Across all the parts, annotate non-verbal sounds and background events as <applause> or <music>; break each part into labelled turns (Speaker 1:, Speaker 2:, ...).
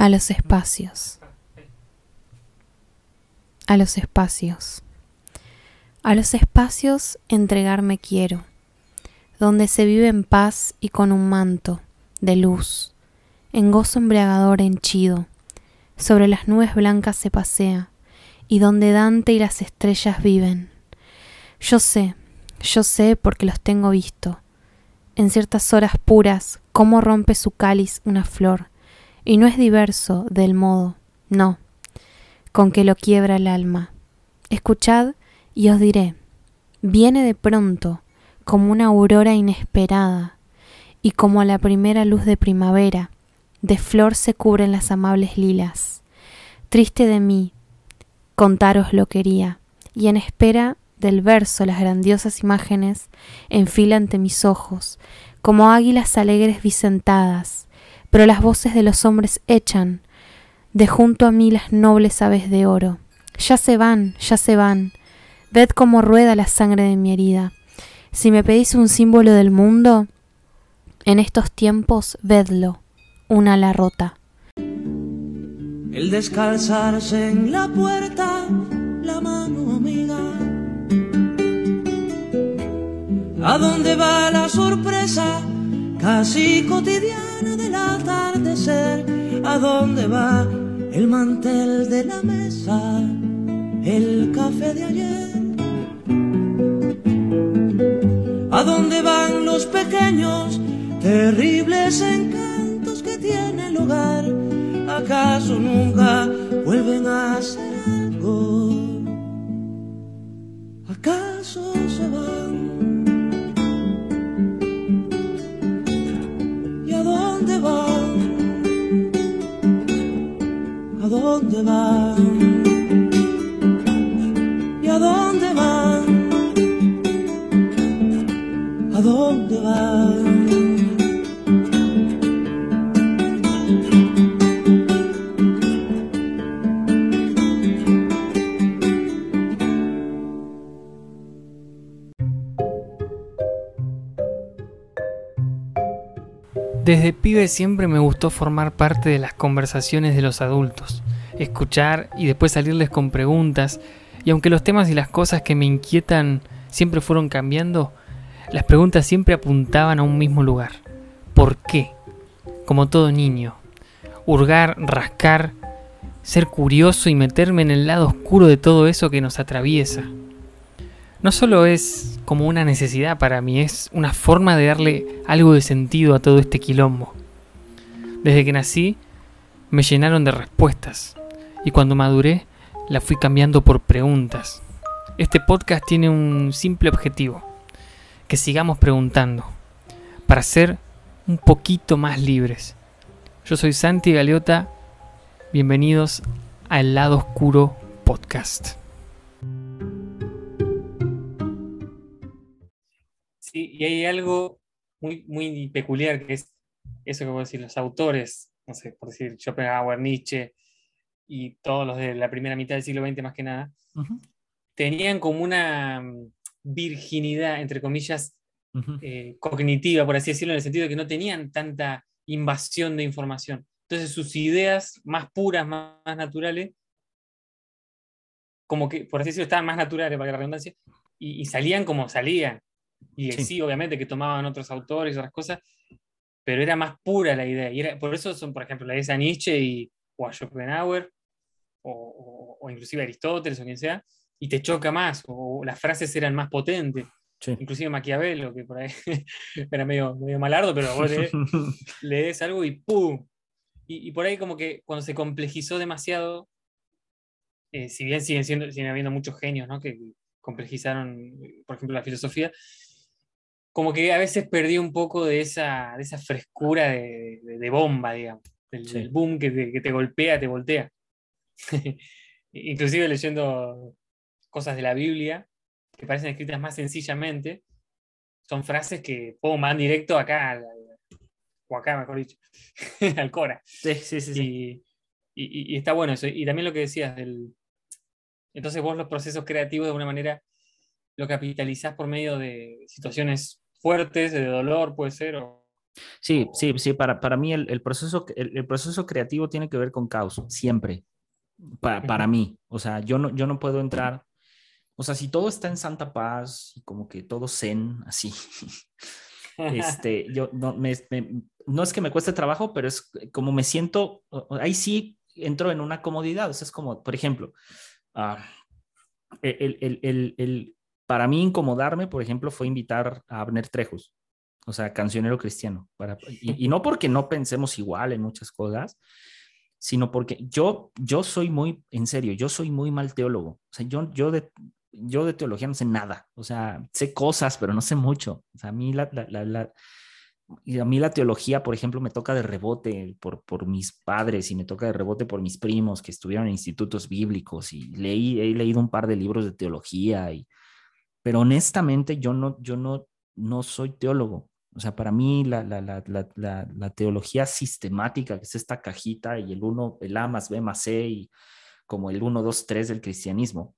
Speaker 1: A los espacios. A los espacios. A los espacios entregarme quiero, donde se vive en paz y con un manto de luz, en gozo embriagador henchido, sobre las nubes blancas se pasea, y donde Dante y las estrellas viven. Yo sé, yo sé porque los tengo visto, en ciertas horas puras, cómo rompe su cáliz una flor, y no es diverso del modo, no, con que lo quiebra el alma. Escuchad y os diré, viene de pronto, como una aurora inesperada, y como la primera luz de primavera, de flor se cubren las amables lilas. Triste de mí, contaros lo quería, y en espera del verso las grandiosas imágenes enfilan ante mis ojos, como águilas alegres vicentadas, pero las voces de los hombres echan de junto a mí las nobles aves de oro. Ya se van, ya se van. Ved cómo rueda la sangre de mi herida. Si me pedís un símbolo del mundo, en estos tiempos vedlo, una ala rota.
Speaker 2: El descalzarse en la puerta, la mano amiga. ¿A dónde va la sorpresa? Casi cotidiana del atardecer, a dónde va el mantel de la mesa, el café de ayer. ¿A dónde van los pequeños, terribles encantos que tiene el hogar? ¿Acaso nunca vuelven a hacer
Speaker 3: siempre me gustó formar parte de las conversaciones de los adultos, escuchar y después salirles con preguntas, y aunque los temas y las cosas que me inquietan siempre fueron cambiando, las preguntas siempre apuntaban a un mismo lugar. ¿Por qué? Como todo niño. Hurgar, rascar, ser curioso y meterme en el lado oscuro de todo eso que nos atraviesa. No solo es como una necesidad para mí, es una forma de darle algo de sentido a todo este quilombo. Desde que nací me llenaron de respuestas y cuando maduré la fui cambiando por preguntas. Este podcast tiene un simple objetivo, que sigamos preguntando, para ser un poquito más libres. Yo soy Santi Galeota, bienvenidos a El lado oscuro podcast. y hay algo muy, muy peculiar que es eso que puedo decir, los autores, no sé, por decir Schopenhauer, Nietzsche y todos los de la primera mitad del siglo XX más que nada, tenían como una mm, virginidad, entre comillas, eh, cognitiva, por así decirlo, en el sentido de que no tenían tanta invasión de información. Entonces sus ideas más puras, más, naturales, como que, por así decirlo, estaban más naturales, para la redundancia, y salían como salían. Y sí. obviamente, que tomaban otros autores y otras cosas, pero era más pura la idea. Y era, por eso son, por ejemplo, la de Nietzsche y, o a Schopenhauer, o, o, inclusive Aristóteles o quien sea, y te choca más, o, las frases eran más potentes. Inclusive Maquiavelo, que por ahí <laughs> era medio, medio malardo, pero vos <laughs> lees, algo y ¡pum! Y, y, por ahí como que cuando se complejizó demasiado, eh, si bien siguen, siendo, siguen habiendo muchos genios ¿no? que complejizaron, por ejemplo, la filosofía, como que a veces perdí un poco de esa, de esa frescura de, de, bomba, digamos, del, boom que te, que te, golpea, te voltea. <laughs> Inclusive leyendo cosas de la Biblia que parecen escritas más sencillamente, son frases que pum, van directo acá, o acá mejor dicho, <laughs> al Cora.
Speaker 4: Sí, sí, sí.
Speaker 3: Y, y, está bueno eso. Y también lo que decías del... Entonces vos los procesos creativos de alguna manera lo capitalizás por medio de situaciones fuertes, de dolor puede ser, o,
Speaker 4: Sí, sí, sí, para, para mí el, el proceso, el, el, proceso creativo tiene que ver con caos, siempre, para, para mí. O sea, yo no, yo no puedo entrar, o sea, si todo está en santa paz y como que todo zen, así, <laughs> este, <laughs> yo no, me, me, no es que me cueste trabajo, pero es como me siento, ahí sí entro en una comodidad, o sea, es como, por ejemplo, uh, el, el, el, el, para mí incomodarme, por ejemplo, fue invitar a Abner Trejos o sea, cancionero cristiano. Para, y, y, no porque no pensemos igual en muchas cosas, sino porque yo, yo soy muy, en serio, yo soy muy mal teólogo. O sea, yo, yo, de, yo de teología no sé nada. O sea, sé cosas, pero no sé mucho. O sea, a mí la, la, la, la y a mí la teología, por ejemplo, me toca de rebote por, por mis padres y me toca de rebote por mis primos que estuvieron en institutos bíblicos y leí, he leído un par de libros de teología, y, pero honestamente yo no, yo no, no soy teólogo. O sea, para mí la, la, la, la, teología sistemática, que es esta cajita y el 1, el A más B más C y como el 1, 2, 3 del cristianismo,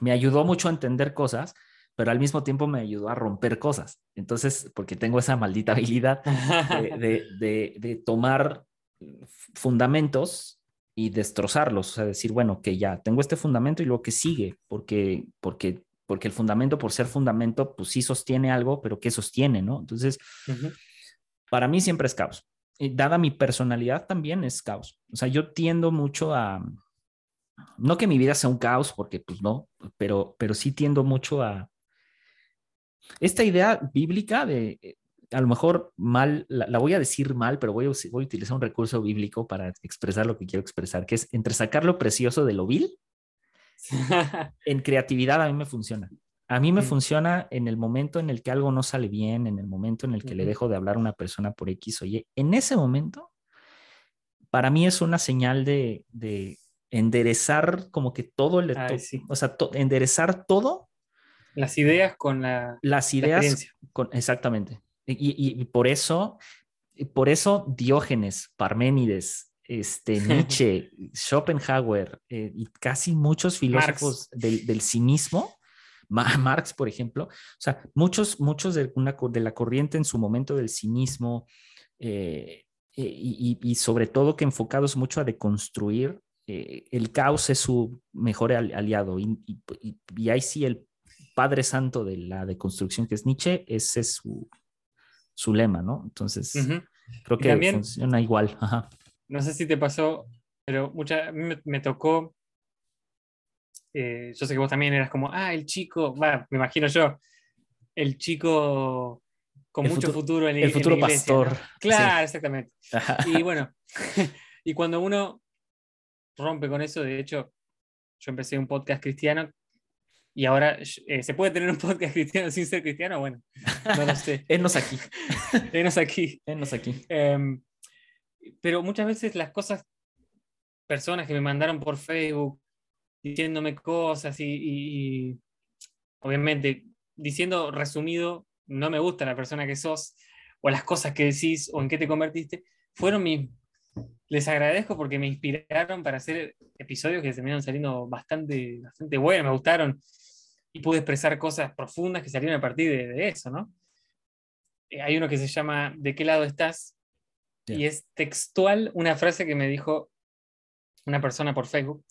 Speaker 4: me ayudó mucho a entender cosas, pero al mismo tiempo me ayudó a romper cosas. Entonces, porque tengo esa maldita habilidad de, de, tomar fundamentos y destrozarlos, o sea, decir, bueno, que ya tengo este fundamento y luego que sigue, porque, porque porque el fundamento, por ser fundamento, pues sí sostiene algo, pero ¿qué sostiene, no? Entonces, uh -huh. para mí siempre es caos. Y dada mi personalidad también es caos. O sea, yo tiendo mucho a, no que mi vida sea un caos, porque pues no, pero, pero sí tiendo mucho a esta idea bíblica de, a lo mejor mal, la, la voy a decir mal, pero voy a, voy a utilizar un recurso bíblico para expresar lo que quiero expresar, que es entre sacar lo precioso de lo vil <laughs> en creatividad a mí me funciona. A mí me mm. funciona en el momento en el que algo no sale bien, en el momento en el que mm. le dejo de hablar a una persona por X o Y. En ese momento, para mí es una señal de, de enderezar como que todo el... Ay, sí. O sea, to, enderezar todo.
Speaker 3: Las ideas con la...
Speaker 4: Las ideas la con... Exactamente. Y, y, y, por eso, por eso Diógenes, Parménides, este, <laughs> Nietzsche, Schopenhauer eh, y casi muchos filósofos del, del, cinismo, Marx, por ejemplo, o sea, muchos, muchos de, una, de la corriente en su momento del cinismo eh, y, y, sobre todo que enfocados mucho a deconstruir, eh, el caos es su mejor aliado y, y, ahí sí el padre santo de la deconstrucción que es Nietzsche, ese es su, su lema, ¿no? Entonces, uh -huh. creo que también, funciona igual. Ajá
Speaker 3: no sé si te pasó, pero mucha, me, me tocó, eh, yo sé que vos también eras como, ah, el chico, me imagino yo, el chico con el mucho futuro, futuro en
Speaker 4: El futuro
Speaker 3: en
Speaker 4: la iglesia, pastor.
Speaker 3: ¿no? Claro, sí. exactamente. <laughs> Y bueno, <laughs> y cuando uno rompe con eso, de hecho, yo empecé un podcast cristiano y ahora eh, se puede tener un podcast cristiano sin ser cristiano, bueno, no lo sé. <laughs>
Speaker 4: Enos aquí.
Speaker 3: Enos aquí.
Speaker 4: Enos aquí.
Speaker 3: Um, pero muchas veces las cosas, personas que me mandaron por Facebook diciéndome cosas y, y, obviamente diciendo resumido, no me gusta la persona que sos o las cosas que decís o en qué te convertiste, fueron mis... Les agradezco porque me inspiraron para hacer episodios que terminaron saliendo bastante, bastante buenos, me gustaron y pude expresar cosas profundas que salieron a partir de, de eso, ¿no? Eh, hay uno que se llama ¿De qué lado estás? Yeah. Y es textual una frase que me dijo una persona por Facebook.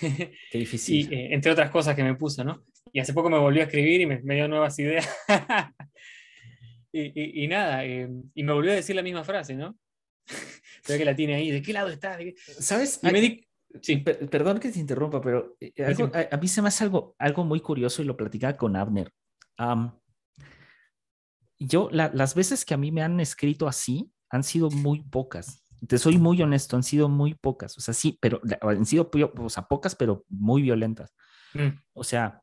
Speaker 4: Qué <laughs> difícil.
Speaker 3: y, eh, entre otras cosas que me puso, ¿no? Y hace poco me volvió a escribir y me, me dio nuevas ideas. <laughs> y, y, y, nada, eh, y me volvió a decir la misma frase, ¿no? <laughs> Creo que la tiene ahí. ¿De qué lado está? ¿Qué?
Speaker 4: ¿Sabes? Y me di... Sí. Per perdón que te interrumpa, pero eh, algo, a, a, mí se me hace algo, algo muy curioso y lo platicaba con Abner. Um, yo, la, las veces que a mí me han escrito así, han sido muy pocas. Te soy muy honesto, han sido muy pocas. O sea, sí, pero han sido o sea, pocas, pero muy violentas. Mm. O sea,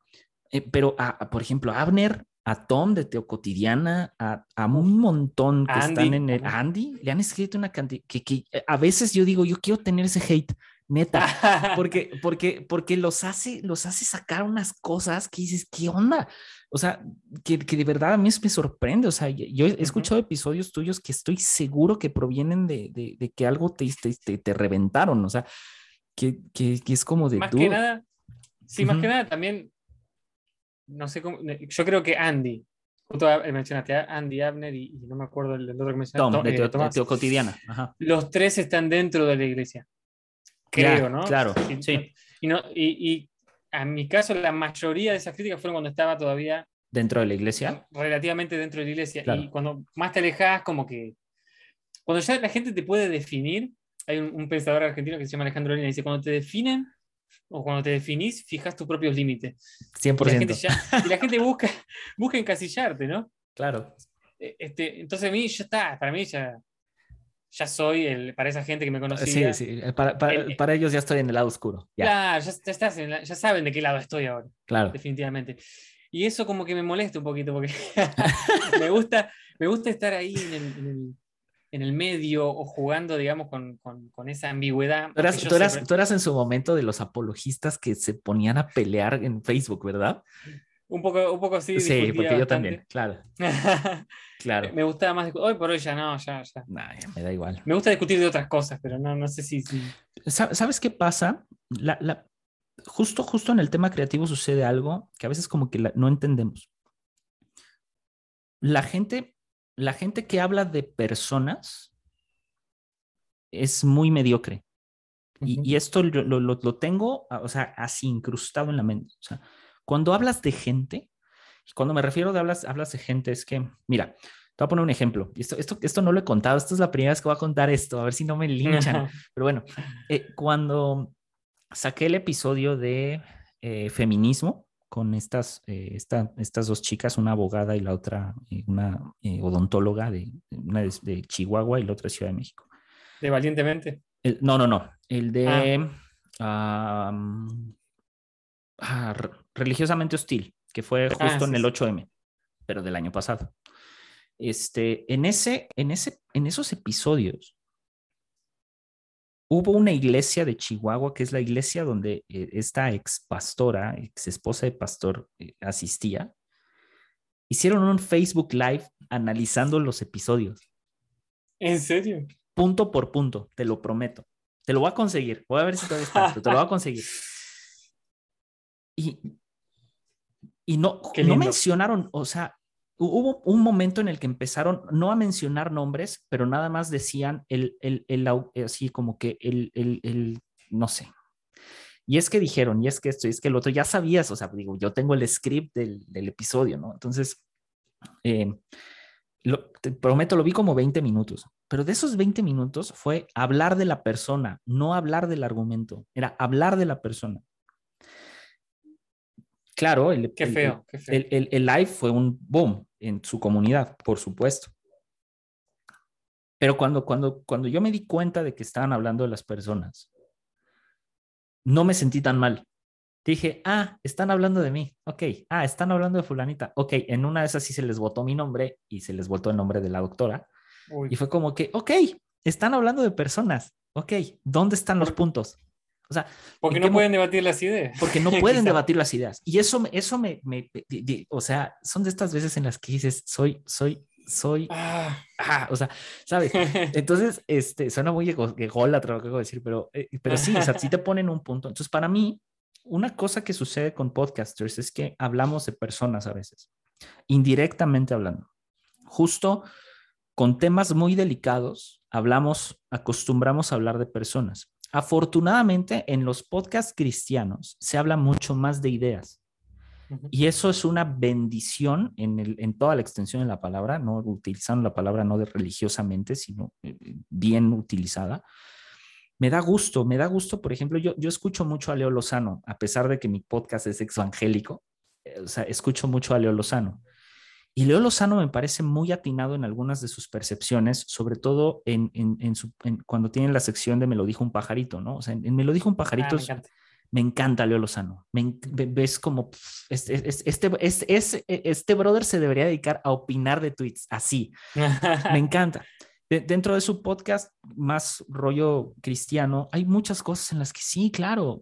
Speaker 4: eh, pero a, a, por ejemplo, a Abner, a Tom de Teo Cotidiana, a, a un montón que Andy. están en el Andy, le han escrito una cantidad que, que, a veces yo digo, yo quiero tener ese hate, neta, <laughs> porque, porque, porque los hace, los hace sacar unas cosas que dices, ¿qué onda? O sea, que, que, de verdad a mí me sorprende. O sea, yo he escuchado uh -huh. episodios tuyos que estoy seguro que provienen de, de, de que algo te, te, te, reventaron. O sea, que, que, que es como de
Speaker 3: más tú. que nada, sí, uh -huh. más que nada también, no sé cómo, yo creo que Andy, Justo mencionaste a Andy Abner y, y no me acuerdo el, el otro que mencionaste.
Speaker 4: Tom, de
Speaker 3: eh,
Speaker 4: Teo. Teo Cotidiana. Ajá.
Speaker 3: Los tres están dentro de la iglesia.
Speaker 4: Claro,
Speaker 3: Creo, ¿no?
Speaker 4: claro,
Speaker 3: Y,
Speaker 4: sí.
Speaker 3: Y, no, y, y a mi caso, la mayoría de esas críticas fueron cuando estaba todavía
Speaker 4: Dentro de la iglesia.
Speaker 3: relativamente dentro de la iglesia.
Speaker 4: Claro.
Speaker 3: Y cuando más te alejas, como que. Cuando ya la gente te puede definir, hay un, un pensador argentino que se llama Alejandro Lina, dice: cuando te definen o cuando te definís, fijas tus propios límites. Y la
Speaker 4: 100%.
Speaker 3: gente, ya- y la gente busca, <laughs> busca encasillarte, ¿no?
Speaker 4: Claro.
Speaker 3: Eh, Este, entonces a mí ya está, para mí ya, ya soy el, para esa gente que me
Speaker 4: Sí,
Speaker 3: conocía.
Speaker 4: sí. Para, para-
Speaker 3: El-
Speaker 4: para ellos ya estoy en el lado oscuro. Ya,
Speaker 3: Claro, ya, ya estás en la- ya saben de qué lado estoy ahora,
Speaker 4: claro.
Speaker 3: definitivamente. Y eso como que me molesta un poquito porque <laughs> me gusta, me gusta estar ahí en el, en el- en el medio o jugando, digamos, con, con- con esa ambigüedad.
Speaker 4: Tú eras, tú, eras,
Speaker 3: siempre-
Speaker 4: tú eras en su momento de los apologistas que se ponían a pelear en Facebook, ¿verdad?
Speaker 3: Un poco, un poco así.
Speaker 4: Sí, porque yo
Speaker 3: bastante.
Speaker 4: también, claro, <laughs> claro.
Speaker 3: me gustaba más. Hoy por hoy ya no, ya, ya.
Speaker 4: Nah, ya me da igual.
Speaker 3: Me gusta discutir de otras cosas, pero no, no sé si. si...
Speaker 4: Sa- ¿Sabes qué pasa? La, la- justo, justo en el tema creativo sucede algo que a veces como que la- no entendemos. La gente, la gente que habla de personas es muy mediocre. Y,
Speaker 3: Ujú.
Speaker 4: y esto lo, lo- lo- tengo, o sea, así incrustado en la mente. O sea, cuando hablas de gente, y cuando me refiero de hablas, hablas de gente, es que, mira, te voy a poner un ejemplo. Esto, esto, esto no lo he contado, eesta es la primera vez que voy a contar esto, a ver si no me linchan. Pero bueno, eh, cuando saqué el episodio de eh, feminismo con estas, eh, esta- estas dos chicas, una abogada y la otra, eh, una odontóloga de, una de, de Chihuahua y la otra de Ciudad de México.
Speaker 3: De valientemente.
Speaker 4: El- no, no, no. El de ah, religiosamente hostil, que fue justo
Speaker 3: Ah,
Speaker 4: en
Speaker 3: sí,
Speaker 4: el
Speaker 3: sí.
Speaker 4: 8M, pero del año pasado. Este, en, ese, en, ese, en esos episodios hubo una iglesia de Chihuahua, que es la iglesia donde eh, esta ex pastora, ex esposa de pastor, eh, asistía. Hicieron un Facebook Live analizando los episodios
Speaker 3: ¿En serio?
Speaker 4: punto por punto, te lo prometo. Te lo voy a conseguir. Voy a ver si todavía está, te lo voy a conseguir. <laughs> Y, y no, no mencionaron, o sea, hu- hubo un momento en el que empezaron no a mencionar nombres, pero nada más decían el, el, el au- así como que el, el, el, no sé. Y es que dijeron, y es que esto, y es que el otro, ya sabías, o sea, digo, yo tengo el script del, del episodio, ¿no? Entonces, eh, lo- te prometo, lo vi como 20 minutos, pero de esos 20 minutos fue hablar de la persona, no hablar del argumento, era hablar de la persona. Claro, el,
Speaker 3: Qué
Speaker 4: el-
Speaker 3: feo, qué feo.
Speaker 4: el, el- el live fue un boom en su comunidad, por supuesto. Pero cuando, cuando, cuando yo me di cuenta de que estaban hablando de las personas, no me sentí tan mal. Dije, ah, están hablando de mí. Ok, ah, están hablando de fulanita. Ok, en una de esas sí se les votó mi nombre y se les votó el nombre de la doctora.
Speaker 3: Uy,
Speaker 4: Y fue como que, ok, están hablando de personas. Ok, ¿dónde están los puntos? O sea,
Speaker 3: porque
Speaker 4: ¿en
Speaker 3: no pueden debatir las ideas.
Speaker 4: porque <laughs> no pueden debatir las ideas. Y eso, me- eso me, me- di- o sea, son de estas veces en las que dices, soy, soy, soy,
Speaker 3: Ah.
Speaker 4: ah, o sea, ¿sabes? <laughs> Entonces, este, suena muy ególatra lo que acabo de decir, pero, eh, pero sí, o sea, sí te ponen un punto. Entonces, para mí, una cosa que sucede con podcasters es que hablamos de personas a veces, indirectamente hablando. Justo con temas muy delicados, hablamos, acostumbramos a hablar de personas. Afortunadamente, en los podcasts cristianos se habla mucho más de ideas. Y eso es una bendición en, el- en toda la extensión de la palabra, no utilizando la palabra no de religiosamente, sino eh, bien utilizada. Me da gusto, me da gusto, por ejemplo, yo, yo escucho mucho a Leo Lozano, a pesar de que mi podcast es evangélico, eh, o sea, escucho mucho a Leo Lozano. Y Leo Lozano me parece muy atinado en algunas de sus percepciones, sobre todo en, en- en su- en- cuando tiene la sección de Me lo dijo un pajarito, ¿no? O sea, en, Me lo dijo un
Speaker 3: Ah,
Speaker 4: pajarito
Speaker 3: me encanta.
Speaker 4: me encanta Leo Lozano. Me ves como este, este, este, brother se debería dedicar a opinar de tweets, así. Me <laughs> encanta. De- dentro de su podcast, más rollo cristiano, hay muchas cosas en las que sí, claro,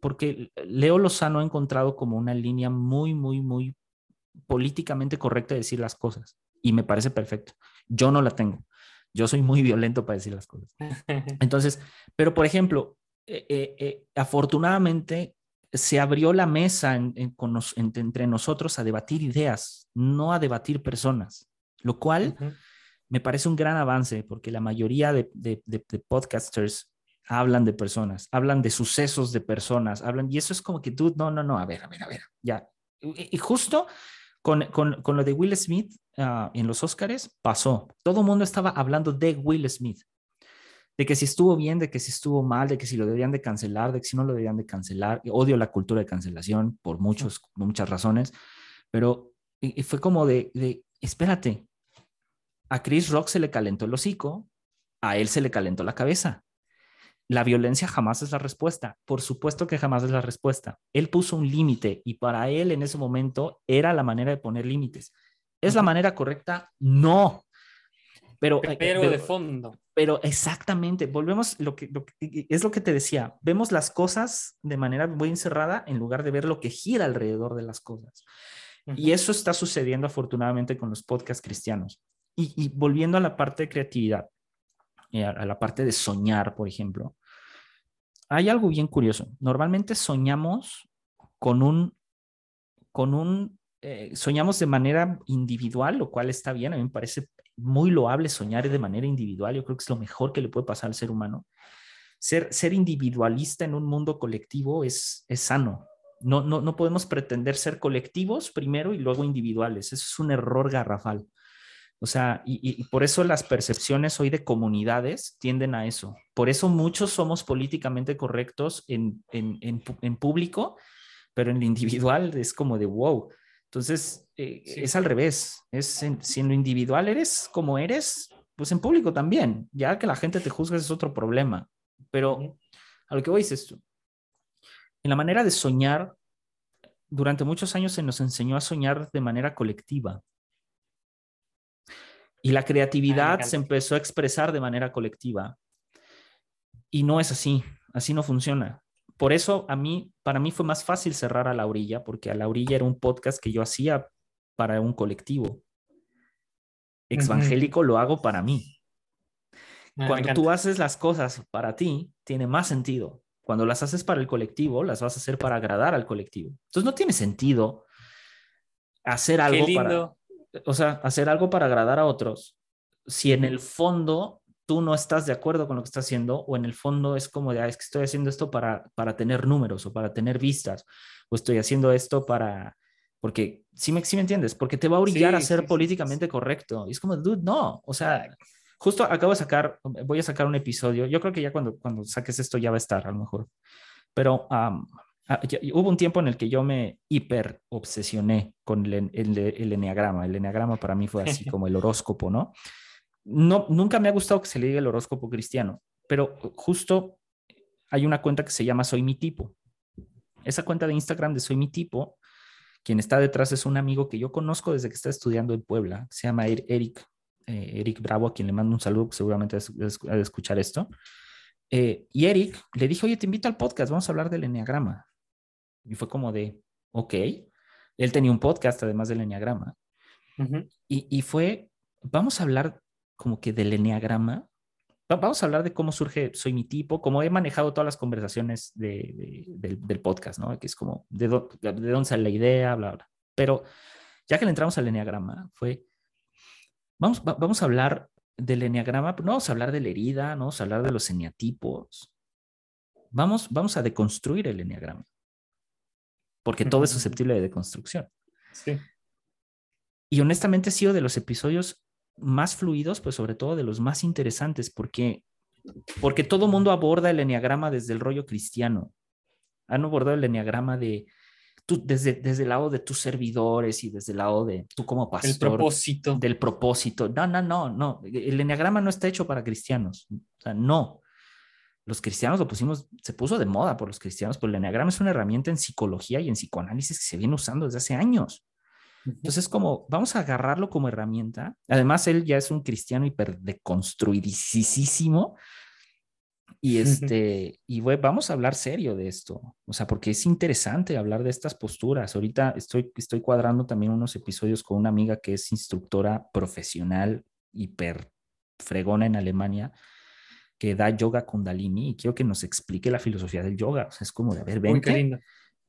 Speaker 4: porque Leo Lozano ha encontrado como una línea muy, muy, muy políticamente correcta de decir las cosas y me parece perfecto. Yo no la tengo. Yo soy muy violento para decir las cosas. <laughs> Entonces, pero por ejemplo, eh, eh, eh, afortunadamente se abrió la mesa entre nosotros a debatir ideas, no a debatir personas, lo cual me parece un gran avance porque la mayoría de, podcasters hablan de personas, hablan de sucesos de personas, hablan, y eso es como que tú, no, no, no, a ver, a ver, a ver, ya. Y, justo con, lo de Will Smith ah, en los Oscars pasó. Todo el mundo estaba hablando de Will Smith de que si estuvo bien, de que si estuvo mal, de que si lo debían de cancelar, de que si no lo debían de cancelar. Odio la cultura de cancelación por muchos, muchas razones, pero y, fue como de, de, espérate, a Chris Rock se le calentó el hocico, a él se le calentó la cabeza. La violencia jamás es la respuesta. Por supuesto que jamás es la respuesta. Él puso un límite y para él en ese momento era la manera de poner límites. ¿Es la manera correcta? No. Pero,
Speaker 3: eh, pero de fondo.
Speaker 4: Pero exactamente, volvemos, lo que, es lo que te decía, vemos las cosas de manera muy encerrada en lugar de ver lo que gira alrededor de las cosas. Y eso está sucediendo afortunadamente con los podcasts cristianos. Y, volviendo a la parte de creatividad, eh, a la parte de soñar, por ejemplo, hay algo bien curioso. Normalmente soñamos con un, con un, eh, soñamos de manera individual, lo cual está bien, a mí me parece muy loable soñar de manera individual. Yo creo que es lo mejor que le puede pasar al ser humano. Ser, ser individualista en un mundo colectivo es, es sano. No, no, no podemos pretender ser colectivos primero y luego individuales. Eso es un error garrafal. O sea, y, por eso las percepciones hoy de comunidades tienden a eso. Por eso muchos somos políticamente correctos en, en, en, en público, pero en lo individual es como de wow. Entonces, eh, es al revés. Es si en lo individual eres como eres, pues en público también. Ya que la gente te juzgue es otro problema. Pero a lo que voy es esto. En la manera de soñar, durante muchos años se nos enseñó a soñar de manera colectiva. Y la creatividad se empezó a expresar de manera colectiva. Y no es así, así no funciona por eso a mí, para mí fue más fácil cerrar a la orilla, porque a la orilla era un podcast que yo hacía para un colectivo. Exvangélico lo hago para mí. Ah, Cuando tú haces las cosas para ti, tiene más sentido. Cuando las haces para el colectivo, las vas a hacer para agradar al colectivo. Entonces no tiene sentido hacer algo para, o sea, hacer algo para agradar a otros si en el fondo tú no estás de acuerdo con lo que estás haciendo o en el fondo es como de, ah, es que estoy haciendo esto para, para tener números o para tener vistas o estoy haciendo esto para, porque, sí me, me entiendes, porque te va a obligar a ser políticamente correcto. Y es como, dude, no, o sea, justo acabo de sacar, voy a sacar un episodio, yo creo que ya cuando, cuando saques esto ya va a estar a lo mejor, pero ah, hubo un tiempo en el que yo me hiper obsesioné con el, el, el, enneagrama. El enneagrama para mí fue así <laughs> como el horóscopo, ¿no? no, nunca me ha gustado que se le diga el horóscopo cristiano, pero justo hay una cuenta que se llama Soy mi tipo. Esa cuenta de Instagram de Soy mi tipo, quien está detrás es un amigo que yo conozco desde que está estudiando en Puebla, se llama er-, Eric, eh, Eric Bravo, a quien le mando un saludo, seguramente ha de escuchar esto. Eh, y Eric le dijo, oye, te invito al podcast, vamos a hablar del enneagrama. Y fue como de, ok. Él tenía un podcast además del enneagrama. y, y fue, vamos a hablar como que del enneagrama. Vamos a hablar de cómo surge Soy mi tipo, cómo he manejado todas las conversaciones de, del, podcast, ¿no? Que es como de, de, dónde sale la idea, bla, bla. Pero ya que le entramos al enneagrama, fue, vamos, vamos a hablar del enneagrama, no vamos a hablar de la herida, no vamos a hablar de los eneatipos. Vamos, vamos a deconstruir el enneagrama. Porque todo es susceptible de deconstrucción. Sí. Y honestamente ha sido de los episodios más fluidos, pues sobre todo de los más interesantes, porque, porque todo mundo aborda el enneagrama desde el rollo cristiano. Han abordado el enneagrama de, tú, desde, desde el lado de tus servidores y desde el lado de tú como pastor.
Speaker 3: El propósito.
Speaker 4: Del propósito. No, no, no, no. El enneagrama no está hecho para cristianos. O sea, no. Los cristianos lo pusimos, se puso de moda por los cristianos, pero el enneagrama es una herramienta en psicología y en psicoanálisis que se viene usando desde hace años. Entonces, como vamos a agarrarlo como herramienta. Además, él ya es un cristiano hiper deconstruidísimo. Y este, y vamos a hablar serio de esto. O sea, porque es interesante hablar de estas posturas. Ahorita estoy, estoy cuadrando también unos episodios con una amiga que es instructora profesional hiper fregona en Alemania que da yoga kundalini y quiero que nos explique la filosofía del yoga. O sea, es como de, a ver, vente,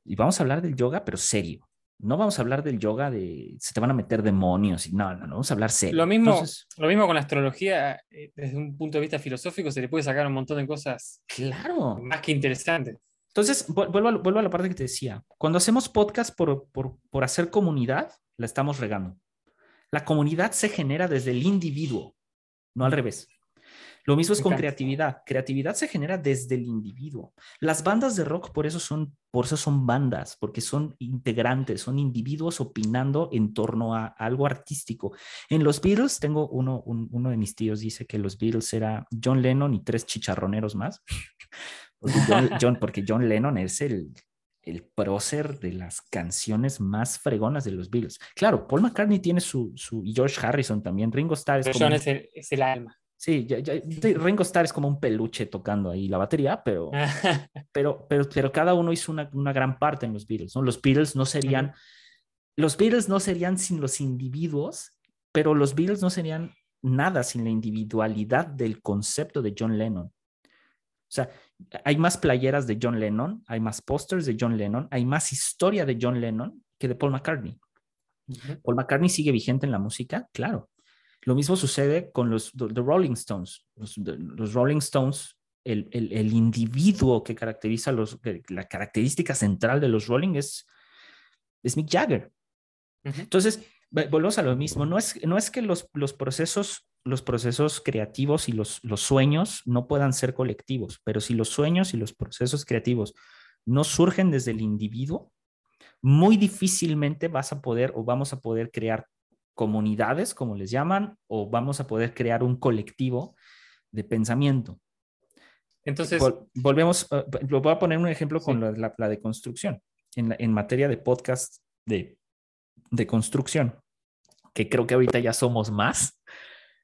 Speaker 4: Y vamos a hablar del yoga, pero serio. No vamos a hablar del yoga de se te van a meter demonios y no, no, no vamos a hablar serio.
Speaker 3: Lo mismo, lo mismo con la astrología, eh, desde un punto de vista filosófico, se le puede sacar un montón de cosas.
Speaker 4: Claro.
Speaker 3: Más que interesantes.
Speaker 4: Entonces, vuelvo a, vuelvo a la parte que te decía. Cuando hacemos podcast por, por, por hacer comunidad, la estamos regando. La comunidad se genera desde el individuo, no al revés. Lo mismo es con creatividad. Creatividad se genera desde el individuo. Las bandas de rock por eso son, por eso son bandas, porque son integrantes, son individuos opinando en torno a, algo artístico. En los Beatles, tengo uno, uno de mis tíos dice que los Beatles era John Lennon y tres chicharroneros más. <laughs> Porque John, porque John Lennon es el, el prócer de las canciones más fregonas de los Beatles. Claro, Paul McCartney tiene su, su y George Harrison también, Ringo Starr
Speaker 3: es, como, es, el, es el alma.
Speaker 4: Sí, ya, Ringo Starr es como un peluche tocando ahí la batería, pero, <laughs> pero, pero, pero cada uno hizo una, una, gran parte en los Beatles. ¿no? Los Beatles no serían, los Beatles no serían sin los individuos, pero los Beatles no serían nada sin la individualidad del concepto de John Lennon. O sea, hay más playeras de John Lennon, hay más pósters de John Lennon, hay más historia de John Lennon que de Paul McCartney. Paul McCartney sigue vigente en la música, claro, lo mismo sucede con los the Rolling Stones. Los, Rolling Stones, el, el, el, individuo que caracteriza los, la característica central de los Rolling es, es Mick Jagger. Entonces, volvemos a lo mismo. No es, no es que los, los, procesos, los procesos creativos y los, los sueños no puedan ser colectivos, pero si los sueños y los procesos creativos no surgen desde el individuo, muy difícilmente vas a poder o vamos a poder crear comunidades, como les llaman, o vamos a poder crear un colectivo de pensamiento.
Speaker 3: Entonces,
Speaker 4: volvemos, uh, lo voy a poner un ejemplo con la, la, de construcción, en, en, materia de podcast de, de construcción, que creo que ahorita ya somos más,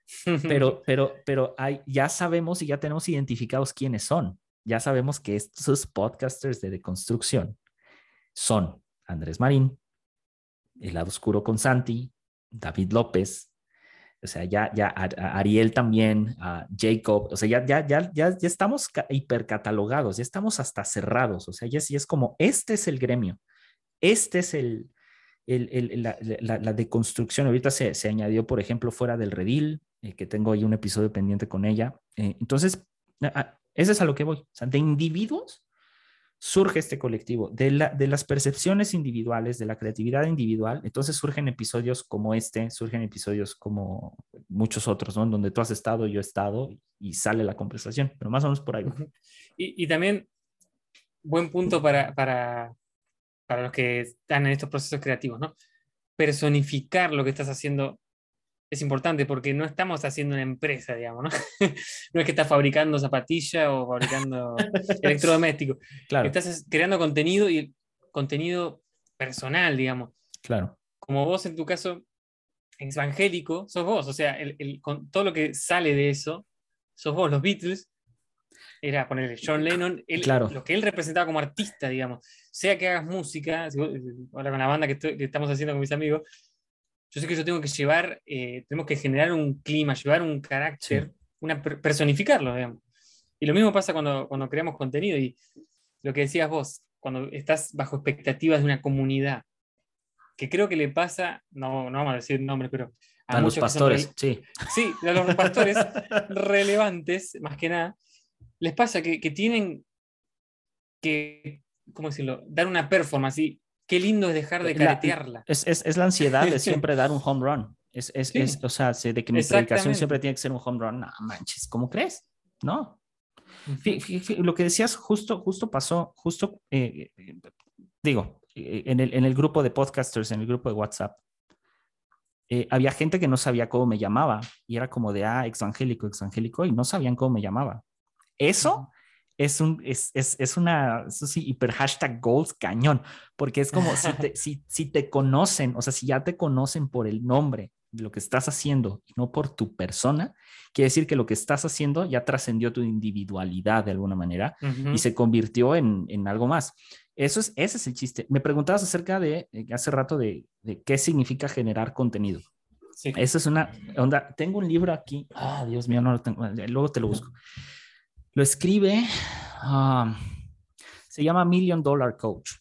Speaker 4: <laughs> pero, pero, pero hay, ya sabemos y ya tenemos identificados quiénes son. Ya sabemos que estos podcasters de, de construcción son Andrés Marín, El lado oscuro con Santi, David López, o sea, ya, ya Ariel también, Jacob, o sea, ya, ya, ya, ya, ya estamos hipercatalogados, ya estamos hasta cerrados, o sea, ya, es como, este es el gremio, este es el, el, el la, deconstrucción. Ahorita se, se, añadió, por ejemplo, fuera del redil, eh, que tengo ahí un episodio pendiente con ella. Eh, entonces, ese es a lo que voy, o sea, de individuos surge este colectivo, de, la, de las percepciones individuales, de la creatividad individual, entonces surgen episodios como este, surgen episodios como muchos otros, ¿no? Donde tú has estado, yo he estado y sale la conversación, pero más o menos por ahí.
Speaker 3: Y, y también, buen punto para, para, para los que están en estos procesos creativos, ¿no? Personificar lo que estás haciendo es importante porque no estamos haciendo una empresa, digamos, ¿no? <laughs> no es que estás fabricando zapatillas o fabricando <laughs> electrodomésticos. Claro. Estás creando contenido y contenido personal, digamos.
Speaker 4: Claro.
Speaker 3: Como vos en tu caso, evangélico, sos vos. O sea, el, el, con todo lo que sale de eso, sos vos. Los Beatles era ponerle John Lennon, claro. lo que él representaba como artista, digamos. Sea que hagas música, ahora con la banda que, que estamos haciendo con mis amigos, yo sé que yo tengo que llevar, eh, tenemos que generar un clima, llevar un carácter, una, personificarlo, digamos. Y lo mismo pasa cuando, cuando creamos contenido y lo que decías vos, cuando estás bajo expectativas de una comunidad, que creo que le pasa, no, no vamos a decir nombres, pero
Speaker 4: a, los pastores, sí.
Speaker 3: Sí, a los pastores <laughs> relevantes, más que nada, les pasa que, que tienen que, ¿cómo decirlo?, dar una performance y Qué lindo es dejar de caretearla.
Speaker 4: es, es, es, la ansiedad de <laughs> siempre dar un home run. Es, es, es o sea, de que mi predicación siempre tiene que ser un home run. No manches, ¿cómo crees? No. lo que decías justo, justo pasó, justo, eh, eh, digo, eh, en el, en el grupo de podcasters, en el grupo de WhatsApp, había gente que no sabía cómo me llamaba y era como de, ah, exangélico, exangélico, y no sabían cómo me llamaba. Eso es, un, es, es, es una, eso sí, hiper hashtag goals cañón, porque es como si te, <laughs> si, si te conocen, o sea, si ya te conocen por el nombre de lo que estás haciendo y no por tu persona, quiere decir que lo que estás haciendo ya trascendió tu individualidad de alguna manera y se convirtió en, en, algo más. Eso es, ese es el chiste. Me preguntabas acerca de, eh, hace rato, de, de qué significa generar contenido. Sí. Esa es una onda. Tengo un libro aquí. Ah, Dios mío, no lo tengo. Luego te lo busco. Lo escribe, um, se llama Million Dollar Coach.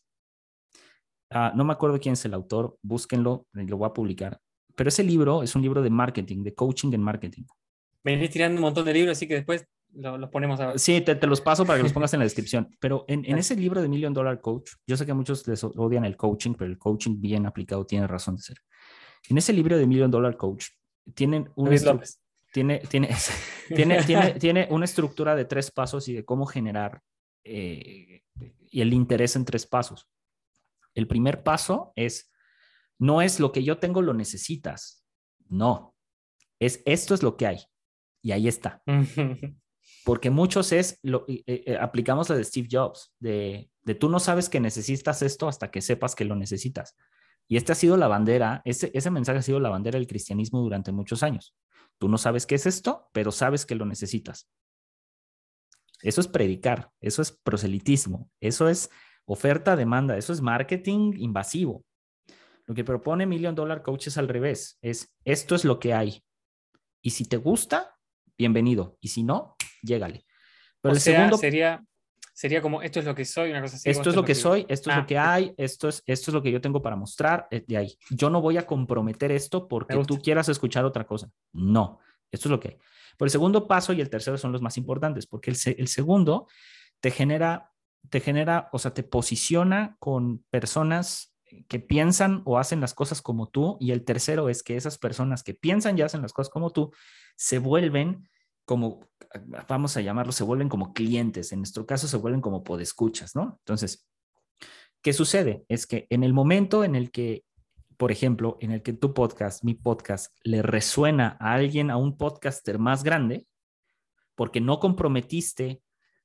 Speaker 4: Ah, no me acuerdo quién es el autor, búsquenlo, lo voy a publicar. Pero ese libro es un libro de marketing, de coaching en marketing.
Speaker 3: Venís tirando un montón de libros, así que después los ponemos a...
Speaker 4: Sí, te, te, los paso para que los pongas en la <laughs> descripción. Pero en, en, ese libro de Million Dollar Coach, yo sé que a muchos les odian el coaching, pero el coaching bien aplicado tiene razón de ser. En ese libro de Million Dollar Coach, tienen un tiene, tiene, <laughs> tiene, tiene, <laughs> tiene, una estructura de tres pasos y de cómo generar eh, y el interés en tres pasos. El primer paso es, no es lo que yo tengo, lo necesitas. No, es esto es lo que hay. Y ahí está. <laughs> Porque muchos es, lo, eh, eh, aplicamos la de Steve Jobs, de, de, tú no sabes que necesitas esto hasta que sepas que lo necesitas. Y esta ha sido la bandera, ese, ese mensaje ha sido la bandera del cristianismo durante muchos años. Tú no sabes qué es esto, pero sabes que lo necesitas. Eso es predicar, eso es proselitismo, eso es oferta, demanda, eso es marketing invasivo. Lo que propone Million Dollar Coach es al revés, es esto es lo que hay. Y si te gusta, bienvenido. Y si no, llégale.
Speaker 3: Pero el segundo sería sería como esto es lo que soy, una cosa así.
Speaker 4: Esto es lo que, soy, esto es lo ah, que hay, esto es, esto es lo que yo tengo para mostrar, eh, de ahí. Yo no voy a comprometer esto porque tú quieras escuchar otra cosa. No, esto es lo que hay. Pero el segundo paso y el tercero son los más importantes, porque el, el segundo te genera, te genera, o sea, te posiciona con personas que piensan o hacen las cosas como tú, y el tercero es que esas personas que piensan y hacen las cosas como tú se vuelven como, vamos a llamarlo, se vuelven como clientes, en nuestro caso se vuelven como podescuchas, ¿no? Entonces, ¿qué sucede? Es que en el momento en el que, por ejemplo, en el que tu podcast, mi podcast, le resuena a alguien, a un podcaster más grande, porque no comprometiste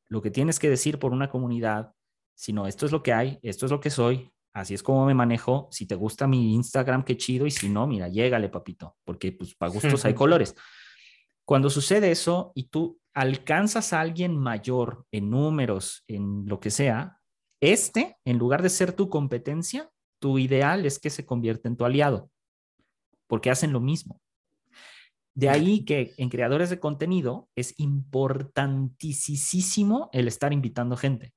Speaker 4: lo que tienes que decir por una comunidad, sino esto es lo que hay, esto es lo que soy, así es como me manejo, si te gusta mi Instagram, qué chido, y si no, mira, llégale, papito, porque pues para gustos hay <laughs> colores. Cuando sucede eso y tú alcanzas a alguien mayor en números, en lo que sea, este, en lugar de ser tu competencia, tu ideal es que se convierta en tu aliado, porque hacen lo mismo. De ahí que en creadores de contenido es importantísimo el estar invitando gente.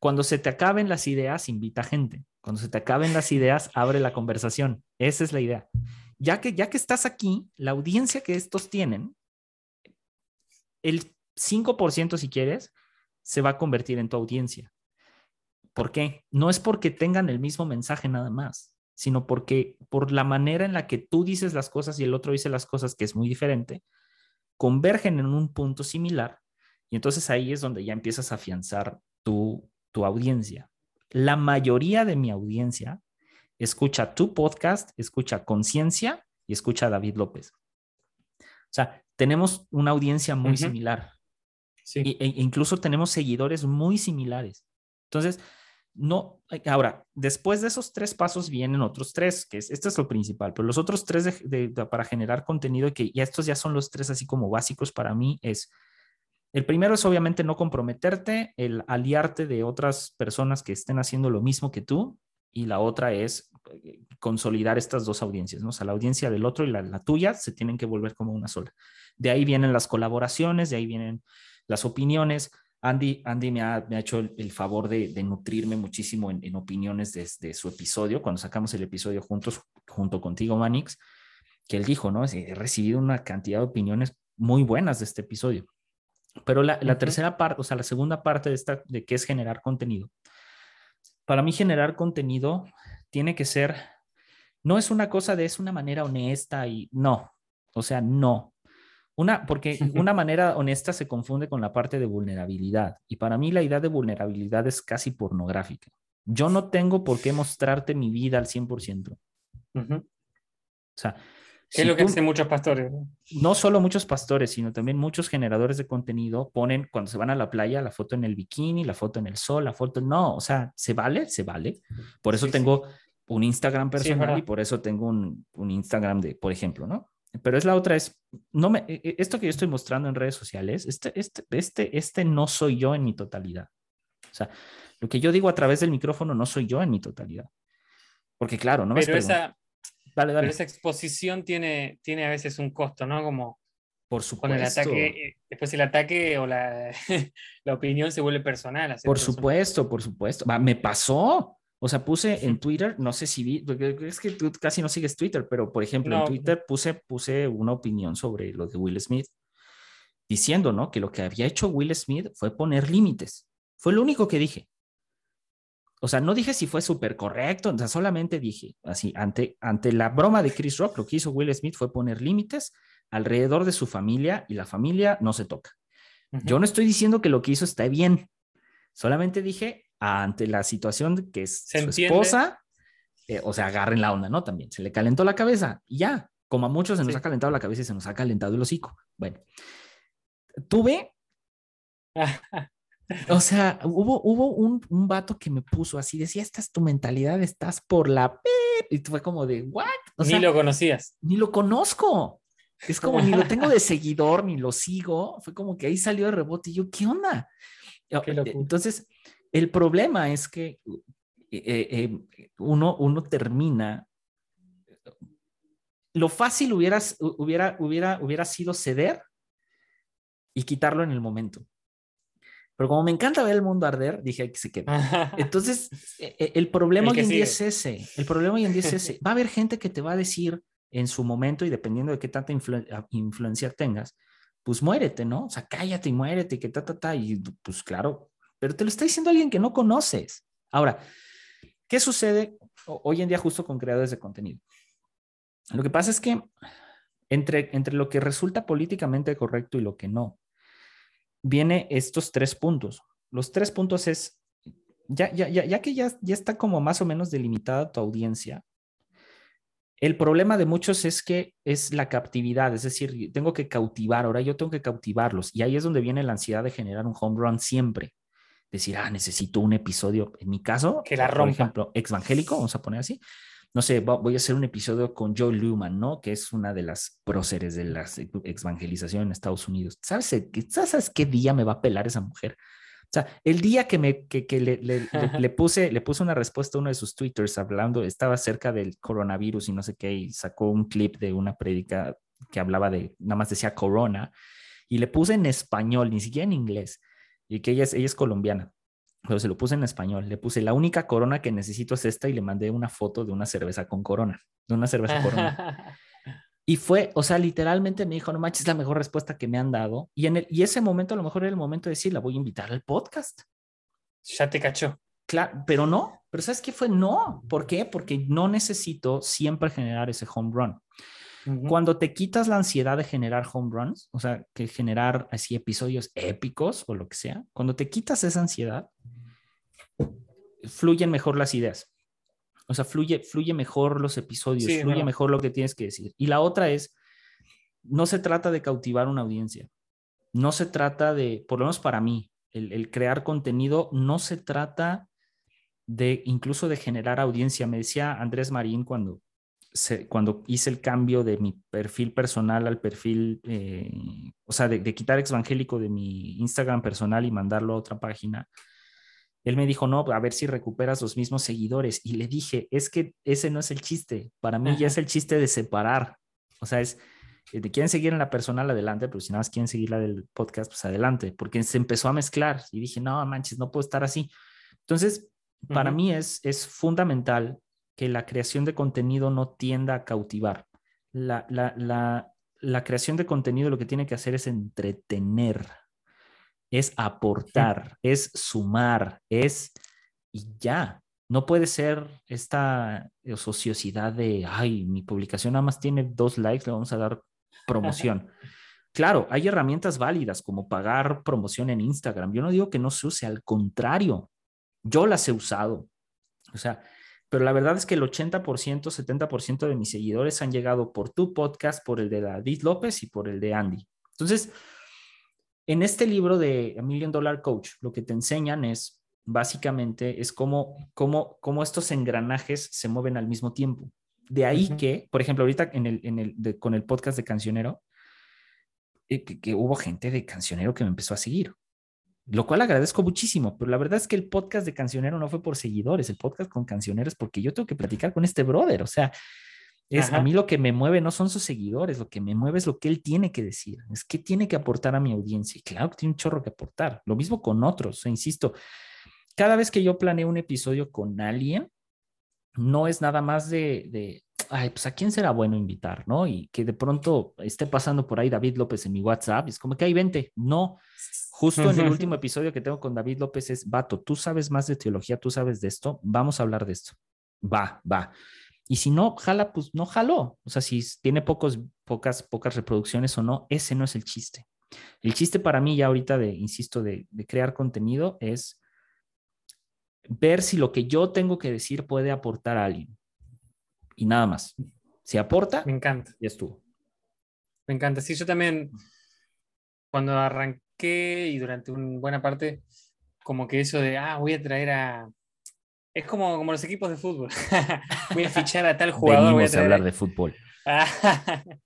Speaker 4: Cuando se te acaben las ideas, invita gente. Cuando se te acaben las ideas, abre la conversación. Esa es la idea ya que, ya que estás aquí, la audiencia que estos tienen, el 5% si quieres, se va a convertir en tu audiencia. ¿Por qué? No es porque tengan el mismo mensaje nada más, sino porque por la manera en la que tú dices las cosas y el otro dice las cosas, que es muy diferente, convergen en un punto similar y entonces ahí es donde ya empiezas a afianzar tu, tu audiencia. La mayoría de mi audiencia escucha tu podcast, escucha Conciencia y escucha a David López. O sea, tenemos una audiencia muy similar. Sí. E, incluso tenemos seguidores muy similares. Entonces, no, ahora, después de esos tres pasos vienen otros tres, que es, este es lo principal, pero los otros tres para generar contenido, que ya estos ya son los tres así como básicos para mí, es, el primero es obviamente no comprometerte, el aliarte de otras personas que estén haciendo lo mismo que tú, y la otra es eh, consolidar estas dos audiencias, ¿no? O sea, la audiencia del otro y la, tuya se tienen que volver como una sola. De ahí vienen las colaboraciones, de ahí vienen las opiniones. Andy, Andy me, ha, hecho el, favor de, nutrirme muchísimo en, opiniones desde su episodio, cuando sacamos el episodio juntos, junto contigo, Manix, que él dijo, ¿no? He recibido una cantidad de opiniones muy buenas de este episodio. Pero la, la tercera parte, o sea, la segunda parte de esta, de qué es generar contenido, para mí generar contenido tiene que ser, no es una cosa de es una manera honesta y no, o sea, no. Una, porque <laughs> una manera honesta se confunde con la parte de vulnerabilidad y para mí la idea de vulnerabilidad es casi pornográfica. Yo no tengo por qué mostrarte mi vida al 100%. O sea,
Speaker 3: ¿Qué es lo que hacen muchos pastores?
Speaker 4: ¿no? solo muchos pastores, sino también muchos generadores de contenido ponen cuando se van a la playa la foto en el bikini, la foto en el sol, la foto. No, o sea, ¿se vale? Se vale. Por eso tengo un Instagram personal y por eso tengo un, un, Instagram de, por ejemplo, ¿no? Pero es la otra, es, no me, e, e, esto que yo estoy mostrando en redes sociales, este, este, este, este no soy yo en mi totalidad. O sea, lo que yo digo a través del micrófono no soy yo en mi totalidad. Porque claro, no
Speaker 3: Pero esa, pero esa exposición tiene, tiene a veces un costo, ¿no? Como
Speaker 4: por supuesto.
Speaker 3: el ataque, eh, después el ataque o la, <laughs> la opinión se vuelve personal.
Speaker 4: Por supuesto, por supuesto. me pasó. O sea, puse en Twitter, no sé si vi, es que tú casi no sigues Twitter, pero por ejemplo en Twitter puse, puse una opinión sobre lo de Will Smith, diciendo, ¿no? Que lo que había hecho Will Smith fue poner límites. Fue lo único que dije. O sea, no dije si fue súper correcto, o sea, solamente dije, así, ante, ante la broma de Chris Rock, lo que hizo Will Smith fue poner límites alrededor de su familia y la familia no se toca. Yo no estoy diciendo que lo que hizo está bien, solamente dije, ante la situación que es su esposa, eh, o sea, agarren la onda, ¿no? También se le calentó la cabeza y ya, como a muchos se nos ha calentado la cabeza y se nos ha calentado el hocico. Bueno, tuve, <laughs> o sea, hubo, hubo un, un vato que me puso así, decía, esta es tu mentalidad, estás por la... Y fue como de, ¿what?
Speaker 3: ni lo conocías.
Speaker 4: Ni lo conozco. Es como ni lo tengo de <laughs> seguidor, ni lo sigo. Fue como que ahí salió de rebote y yo, ¿qué onda? Entonces, el problema es que eh, eh, eh, uno, uno termina. Lo fácil hubiera, hubiera, hubiera, hubiera sido ceder y quitarlo en el momento. Pero como me encanta ver el mundo arder, dije que se quede. Entonces, <laughs> el problema hoy en día es ese. El problema hoy en día es ese. <laughs> Va a haber gente que te va a decir en su momento y dependiendo de qué tanta influencia tengas, pues muérete, ¿no? O sea, cállate y muérete, y que ta, ta, ta. Y pues claro, pero te lo está diciendo alguien que no conoces. Ahora, ¿qué sucede hoy en día justo con creadores de contenido? Lo que pasa es que entre, entre lo que resulta políticamente correcto y lo que no, viene estos tres puntos. Los tres puntos es, ya, ya, ya, ya que ya, ya está como más o menos delimitada tu audiencia, el problema de muchos es que es la captividad, es decir, tengo que cautivar, ahora yo tengo que cautivarlos y ahí es donde viene la ansiedad de generar un home run siempre decir, ah, necesito un episodio, en mi caso,
Speaker 3: que la
Speaker 4: por ejemplo, evangélico, vamos a poner así. No sé, voy a hacer un episodio con Joe Luman, ¿no? Que es una de las próceres de la evangelización en Estados Unidos. ¿Sabes, ¿Sabes qué día me va a pelar esa mujer? O sea, el día que, me, que, que le, le, <laughs> le, puse, le puse una respuesta a uno de sus twitters hablando, estaba cerca del coronavirus y no sé qué, y sacó un clip de una prédica que hablaba de, nada más decía corona, y le puse en español, ni siquiera en inglés y que ella es, ella es colombiana, pero se lo puse en español. Le puse la única corona que necesito es esta y le mandé una foto de una cerveza con corona, de una cerveza <laughs> corona. Y fue, o sea, literalmente me dijo, no manches, es la mejor respuesta que me han dado. Y en el, y ese momento a lo mejor era el momento de decir, la voy a invitar al podcast.
Speaker 3: Ya te cachó.
Speaker 4: Claro, pero no, pero ¿sabes qué fue? No. ¿Por qué? Porque no necesito siempre generar ese home run. Cuando te quitas la ansiedad de generar home runs, o sea, que generar así episodios épicos o lo que sea, cuando te quitas esa ansiedad, fluyen mejor las ideas. O sea, fluye, fluye mejor los episodios, fluye mejor lo que tienes que decir. Y la otra es, no se trata de cautivar una audiencia. No se trata de, por lo menos para mí, el, el crear contenido no se trata de incluso de generar audiencia. Me decía Andrés Marín cuando, cuando hice el cambio de mi perfil personal al perfil, eh, o sea, de, quitar evangélico de mi Instagram personal y mandarlo a otra página, él me dijo, no, a ver si recuperas los mismos seguidores. Y le dije, es que ese no es el chiste. Para mí ya es el chiste de separar. O sea, es, eh, de quieren seguir en la personal, adelante, pero si nada más quieren seguir la del podcast, pues adelante, porque se empezó a mezclar y dije, no, manches, no puedo estar así. Entonces, para mí es, es fundamental que la creación de contenido no tienda a cautivar. La, la, creación de contenido lo que tiene que hacer es entretener, es aportar, es sumar, es y ya. No puede ser esta ociosidad de, ay, mi publicación nada más tiene dos likes, le vamos a dar promoción. <laughs> Claro, hay herramientas válidas como pagar promoción en Instagram. Yo no digo que no se use, al contrario, yo las he usado. O sea, pero la verdad es que el 80%, 70% de mis seguidores han llegado por tu podcast, por el de David López y por el de Andy. Entonces, en este libro de A Million Dollar Coach, lo que te enseñan es básicamente es cómo, cómo, cómo estos engranajes se mueven al mismo tiempo. De ahí que, por ejemplo, ahorita en el, en el, con el podcast de Cancionero, eh, que, hubo gente de Cancionero que me empezó a seguir lo cual agradezco muchísimo, pero la verdad es que el podcast de Cancionero no fue por seguidores, el podcast con Cancionero es porque yo tengo que platicar con este brother, o sea, es a mí lo que me mueve no son sus seguidores, lo que me mueve es lo que él tiene que decir, es que tiene que aportar a mi audiencia y claro que tiene un chorro que aportar, lo mismo con otros, insisto, cada vez que yo planeo un episodio con alguien, no es nada más de, de, ay, pues a quién será bueno invitar, ¿no? Y que de pronto esté pasando por ahí David López en mi WhatsApp, y es como que hay 20, no. Justo en el último episodio que tengo con David López es, vato, tú sabes más de teología, tú sabes de esto, vamos a hablar de esto. Va, va. Y si no, jala, pues no jaló. O sea, si tiene pocos, pocas, pocas reproducciones o no, ese no es el chiste. El chiste para mí ya ahorita de, insisto, de, de crear contenido es ver si lo que yo tengo que decir puede aportar a alguien. Y nada más. Si aporta,
Speaker 3: Me encanta.
Speaker 4: ya estuvo.
Speaker 3: Me encanta. Sí, yo también, cuando arranqué y durante una buena parte, como que eso de, ah, voy a traer a... Es como, como los equipos de fútbol. <laughs> voy a fichar a tal jugador. voy a,
Speaker 4: Venimos a
Speaker 3: traer
Speaker 4: hablar de fútbol. <laughs>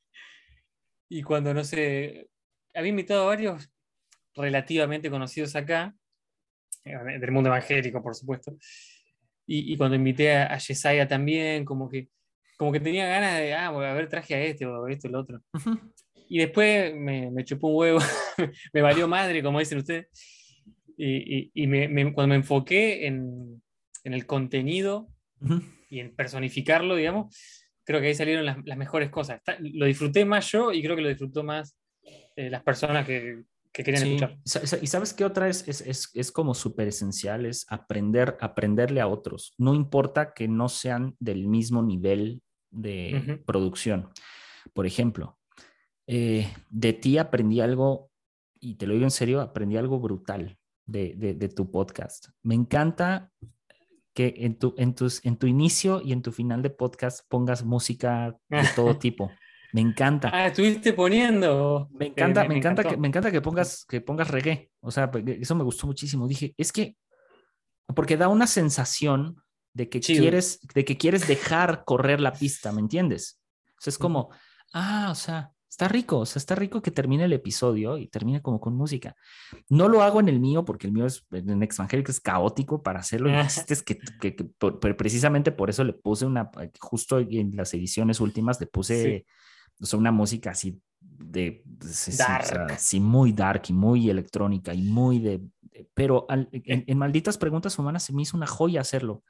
Speaker 3: y cuando, no sé, había invitado a varios relativamente conocidos acá, del mundo evangélico, por supuesto. Y, y cuando invité a, a Yesaya también, como que, como que tenía ganas de, ah, a ver, traje a este o esto, el otro. Y después me, me chupó un huevo, <laughs> me valió madre, como dicen ustedes. Y, y- y me- me- cuando me enfoqué en, en el contenido
Speaker 4: Ujú.
Speaker 3: y en personificarlo, digamos, creo que ahí salieron las, las mejores cosas. Está- lo disfruté más yo y creo que lo disfrutó más eh, las personas que, que querían
Speaker 4: Sí.
Speaker 3: escuchar.
Speaker 4: ¿Y sabes qué otra es? Es, es, es como súper esencial, es aprender, aprenderle a otros. No importa que no sean del mismo nivel de producción. Por ejemplo, eh, de ti aprendí algo, y te lo digo en serio, aprendí algo brutal de, de, de tu podcast. Me encanta que en tu, en, tus, en tu inicio y en tu final de podcast pongas música de todo <laughs> tipo. Me encanta.
Speaker 3: Ah, estuviste poniendo.
Speaker 4: Me
Speaker 3: Eh,
Speaker 4: encanta, me, encanta que, me encanta que pongas, que pongas reggae. O sea, eso me gustó muchísimo. Dije, es que, porque da una sensación de que quieres, de que quieres dejar correr la pista, ¿me entiendes? O sea, es como, ah, o sea, está rico, o sea, está rico que termine el episodio y termine como con música. No lo hago en el mío, porque el mío es, en Exvangélico es caótico para hacerlo. El <laughs> chiste es que, que- que por- precisamente por eso le puse una, justo en las ediciones últimas le puse o sea, una música así de, de- sí, sí, o sea,
Speaker 3: Dark.
Speaker 4: sí, muy dark y muy electrónica y muy de, de- pero al- en, en malditas preguntas humanas se me hizo una joya hacerlo.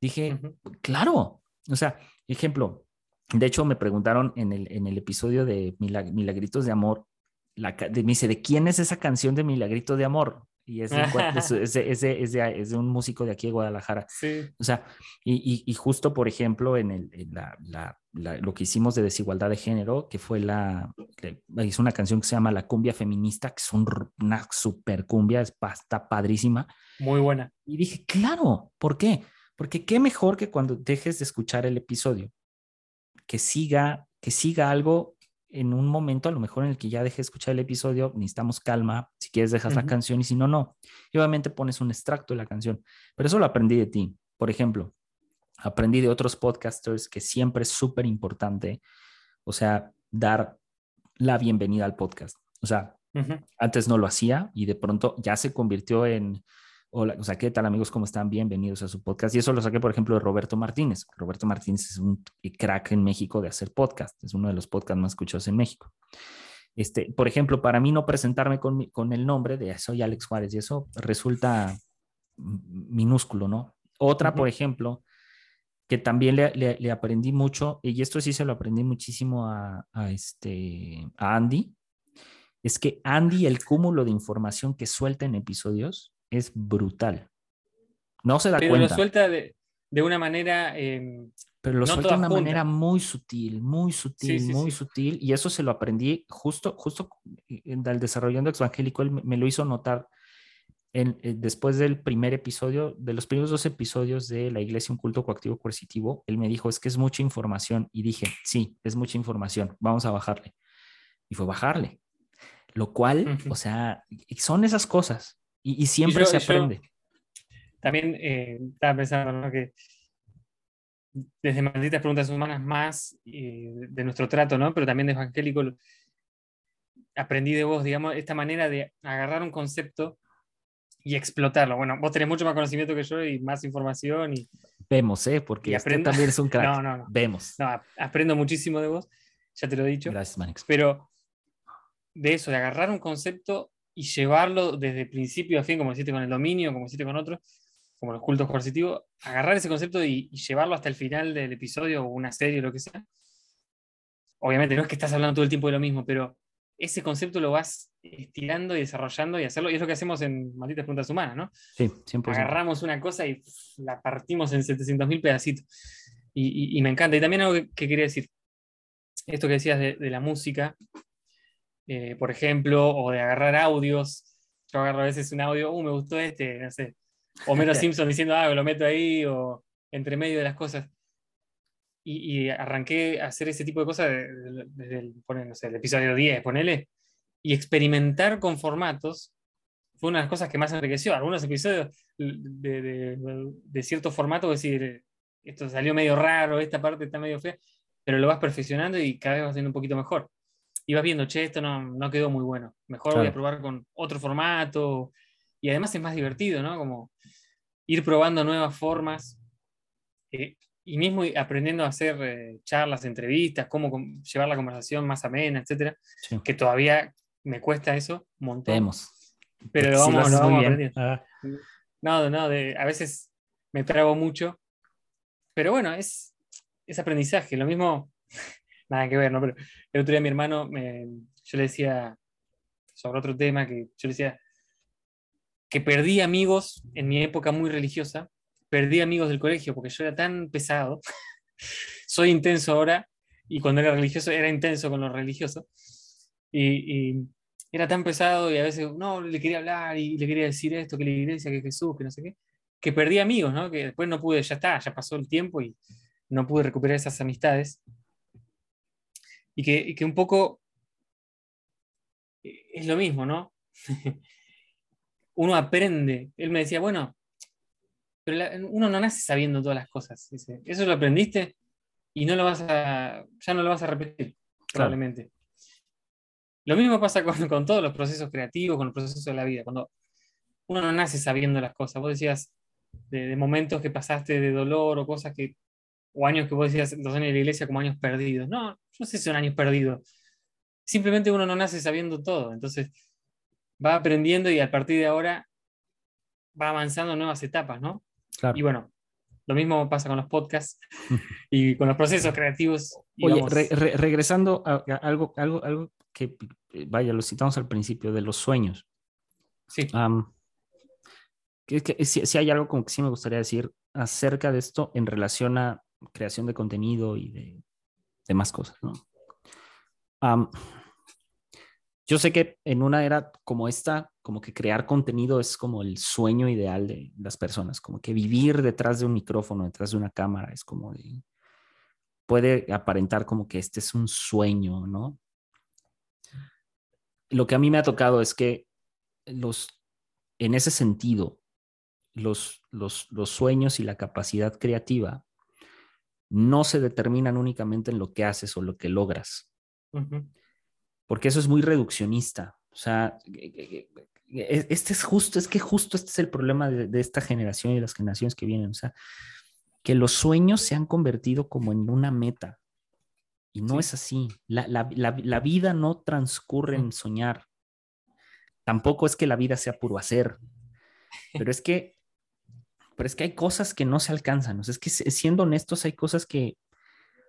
Speaker 4: Dije, claro, o sea, ejemplo, de hecho me preguntaron en el, en el episodio de Milag- Milagritos de Amor, la, de, me dice, ¿de quién es esa canción de Milagritos de Amor? Y es de, es, <laughs> es de- es de- es de- es un músico de aquí de Guadalajara.
Speaker 3: Sí.
Speaker 4: O sea, y, y- y justo, por ejemplo, en, el, en la, la- la- lo que hicimos de desigualdad de género, que fue la, hizo una canción que se llama La Cumbia Feminista, que es un una super cumbia, es, pa- está padrísima.
Speaker 3: Muy buena.
Speaker 4: Y dije, claro, ¿por qué? Porque qué mejor que cuando dejes de escuchar el episodio, que siga, que siga algo en un momento, a lo mejor en el que ya deje de escuchar el episodio, necesitamos calma, si quieres dejas la canción y si no, no. Y obviamente pones un extracto de la canción, pero eso lo aprendí de ti. Por ejemplo, aprendí de otros podcasters que siempre es súper importante, o sea, dar la bienvenida al podcast. O sea, antes no lo hacía y de pronto ya se convirtió en, hola, o sea, ¿qué tal amigos? ¿Cómo están? Bienvenidos a su podcast. Y eso lo saqué, por ejemplo, de Roberto Martínez. Roberto Martínez es un crack en México de hacer podcast, es uno de los podcasts más escuchados en México. Este, por ejemplo, para mí no presentarme con, con el nombre de soy Alex Juárez y eso resulta minúsculo, ¿no? Otra, por ejemplo, que también le, le- le aprendí mucho, y esto sí se lo aprendí muchísimo a, a este, a Andy, es que Andy, el cúmulo de información que suelta en episodios es brutal. No se da
Speaker 3: Pero
Speaker 4: cuenta,
Speaker 3: lo suelta de, de una manera. eh,
Speaker 4: pero lo
Speaker 3: no
Speaker 4: suelta de una manera muy sutil, muy sutil,
Speaker 3: Sí, sí,
Speaker 4: muy
Speaker 3: sí.
Speaker 4: sutil, y eso se lo aprendí justo, justo en el desarrollando Exvangélico, él me- lo hizo notar en- eh, después del primer episodio, de los primeros dos episodios de La Iglesia, un culto coactivo coercitivo, él me dijo, es que es mucha información, y dije, sí, es mucha información, vamos a bajarle. Y fue bajarle. Lo cual,
Speaker 3: Ujú.
Speaker 4: o sea, son esas cosas, y, y siempre
Speaker 3: yo-
Speaker 4: se
Speaker 3: yo-
Speaker 4: aprende.
Speaker 3: también eh, estaba pensando ¿no? que desde malditas preguntas humanas más eh, de nuestro trato, ¿no? Pero también de evangélico aprendí de vos, digamos, esta manera de agarrar un concepto y explotarlo. Bueno, vos tenés mucho más conocimiento que yo y más información y
Speaker 4: Vemos, ¿eh? Porque
Speaker 3: aprendo-
Speaker 4: también es un <laughs> crack.
Speaker 3: no, no, no,
Speaker 4: Vemos.
Speaker 3: no, ap- aprendo muchísimo de vos, ya te lo he dicho.
Speaker 4: Gracias, Manix.
Speaker 3: pero de eso, de agarrar un concepto y llevarlo desde principio a fin, como hiciste con el dominio, como hiciste con otros, como los cultos coercitivos, agarrar ese concepto y, y llevarlo hasta el final del episodio o una serie o lo que sea. Obviamente no es que estás hablando todo el tiempo de lo mismo, pero ese concepto lo vas estirando y desarrollando y hacerlo, y es lo que hacemos en Malditas Preguntas Humanas, ¿no?
Speaker 4: Sí, 100%.
Speaker 3: Agarramos una cosa y la partimos en 700.000 pedacitos. Y, y- y me encanta. Y también algo que, que quería decir, esto que decías de, de la música, eh, por ejemplo, o de agarrar audios. Yo agarro a veces un audio, uh, me gustó este, no sé. Homero <laughs> Simpson diciendo, ah, lo meto ahí, o entre medio de las cosas. Y, y arranqué a hacer ese tipo de cosas de- de- desde el, no sé, el episodio 10, ponele, y experimentar con formatos fue una de las cosas que más enriqueció. Algunos episodios de, de- de cierto formato, es decir, esto salió medio raro, esta parte está medio fea, pero lo vas perfeccionando y cada vez vas siendo un poquito mejor. Y vas viendo, che, esto no, no quedó muy bueno. Mejor voy a probar con otro formato. Y además es más divertido, ¿no? Como ir probando nuevas formas. eh, y mismo aprendiendo a hacer eh, charlas, entrevistas, cómo llevar la conversación más amena, etcétera,
Speaker 4: Sí.
Speaker 3: que todavía me cuesta eso un montón.
Speaker 4: Vemos.
Speaker 3: Pero lo vamos, lo aprendiendo.
Speaker 4: Ah,
Speaker 3: No, no, de, a veces me trago mucho. Pero bueno, es, es aprendizaje. Lo mismo, nada que ver, ¿no? Pero el otro día mi hermano, me- yo le decía sobre otro tema, que yo le decía que perdí amigos en mi época muy religiosa, perdí amigos del colegio porque yo era tan pesado. <laughs> Soy intenso ahora y cuando era religioso era intenso con lo religioso. Y, y era tan pesado y a veces no le quería hablar y le quería decir esto, que la iglesia, que Jesús, que no sé qué, que perdí amigos, ¿no? Que después no pude, ya está, ya pasó el tiempo y no pude recuperar esas amistades. Y que, y que un poco eh, es lo mismo, ¿no? <laughs> Uno aprende. Él me decía, bueno, pero la- uno no nace sabiendo todas las cosas. Dice, eso lo aprendiste y no lo vas a, ya no lo vas a repetir, probablemente. Lo mismo pasa con, con todos los procesos creativos, con los procesos de la vida. Cuando uno no nace sabiendo las cosas. Vos decías de, de momentos que pasaste de dolor o cosas que, o años que vos decías los años de la iglesia como años perdidos. No, no sé si son años perdidos. Simplemente uno no nace sabiendo todo. Entonces va aprendiendo y a partir de ahora va avanzando nuevas etapas, ¿no?
Speaker 4: claro.
Speaker 3: Y bueno, lo mismo pasa con los podcasts <laughs> y con los procesos creativos. y
Speaker 4: Oye, re- re- regresando a, a algo, algo, algo que, vaya, lo citamos al principio, de los sueños.
Speaker 3: sí,
Speaker 4: Am, que, que si, si hay algo como que sí me gustaría decir acerca de esto en relación a creación de contenido y de, de más cosas, ¿no? Yo sé que en una era como esta, como que crear contenido es como el sueño ideal de las personas, como que vivir detrás de un micrófono, detrás de una cámara, es como de, puede aparentar como que este es un sueño, ¿no? Lo que a mí me ha tocado es que los, en ese sentido, los, los, los sueños y la capacidad creativa no se determinan únicamente en lo que haces o lo que logras,
Speaker 3: ujú,
Speaker 4: porque eso es muy reduccionista. O sea, e- este es justo, es que justo este es el problema de, de esta generación y de las generaciones que vienen. O sea, que los sueños se han convertido como en una meta. Y no
Speaker 3: Sí.
Speaker 4: es así. La, la- la- la vida no transcurre en soñar. Tampoco es que la vida sea puro hacer. <laughs> Pero es que, pero es que hay cosas que no se alcanzan. O sea, es que siendo honestos, hay cosas que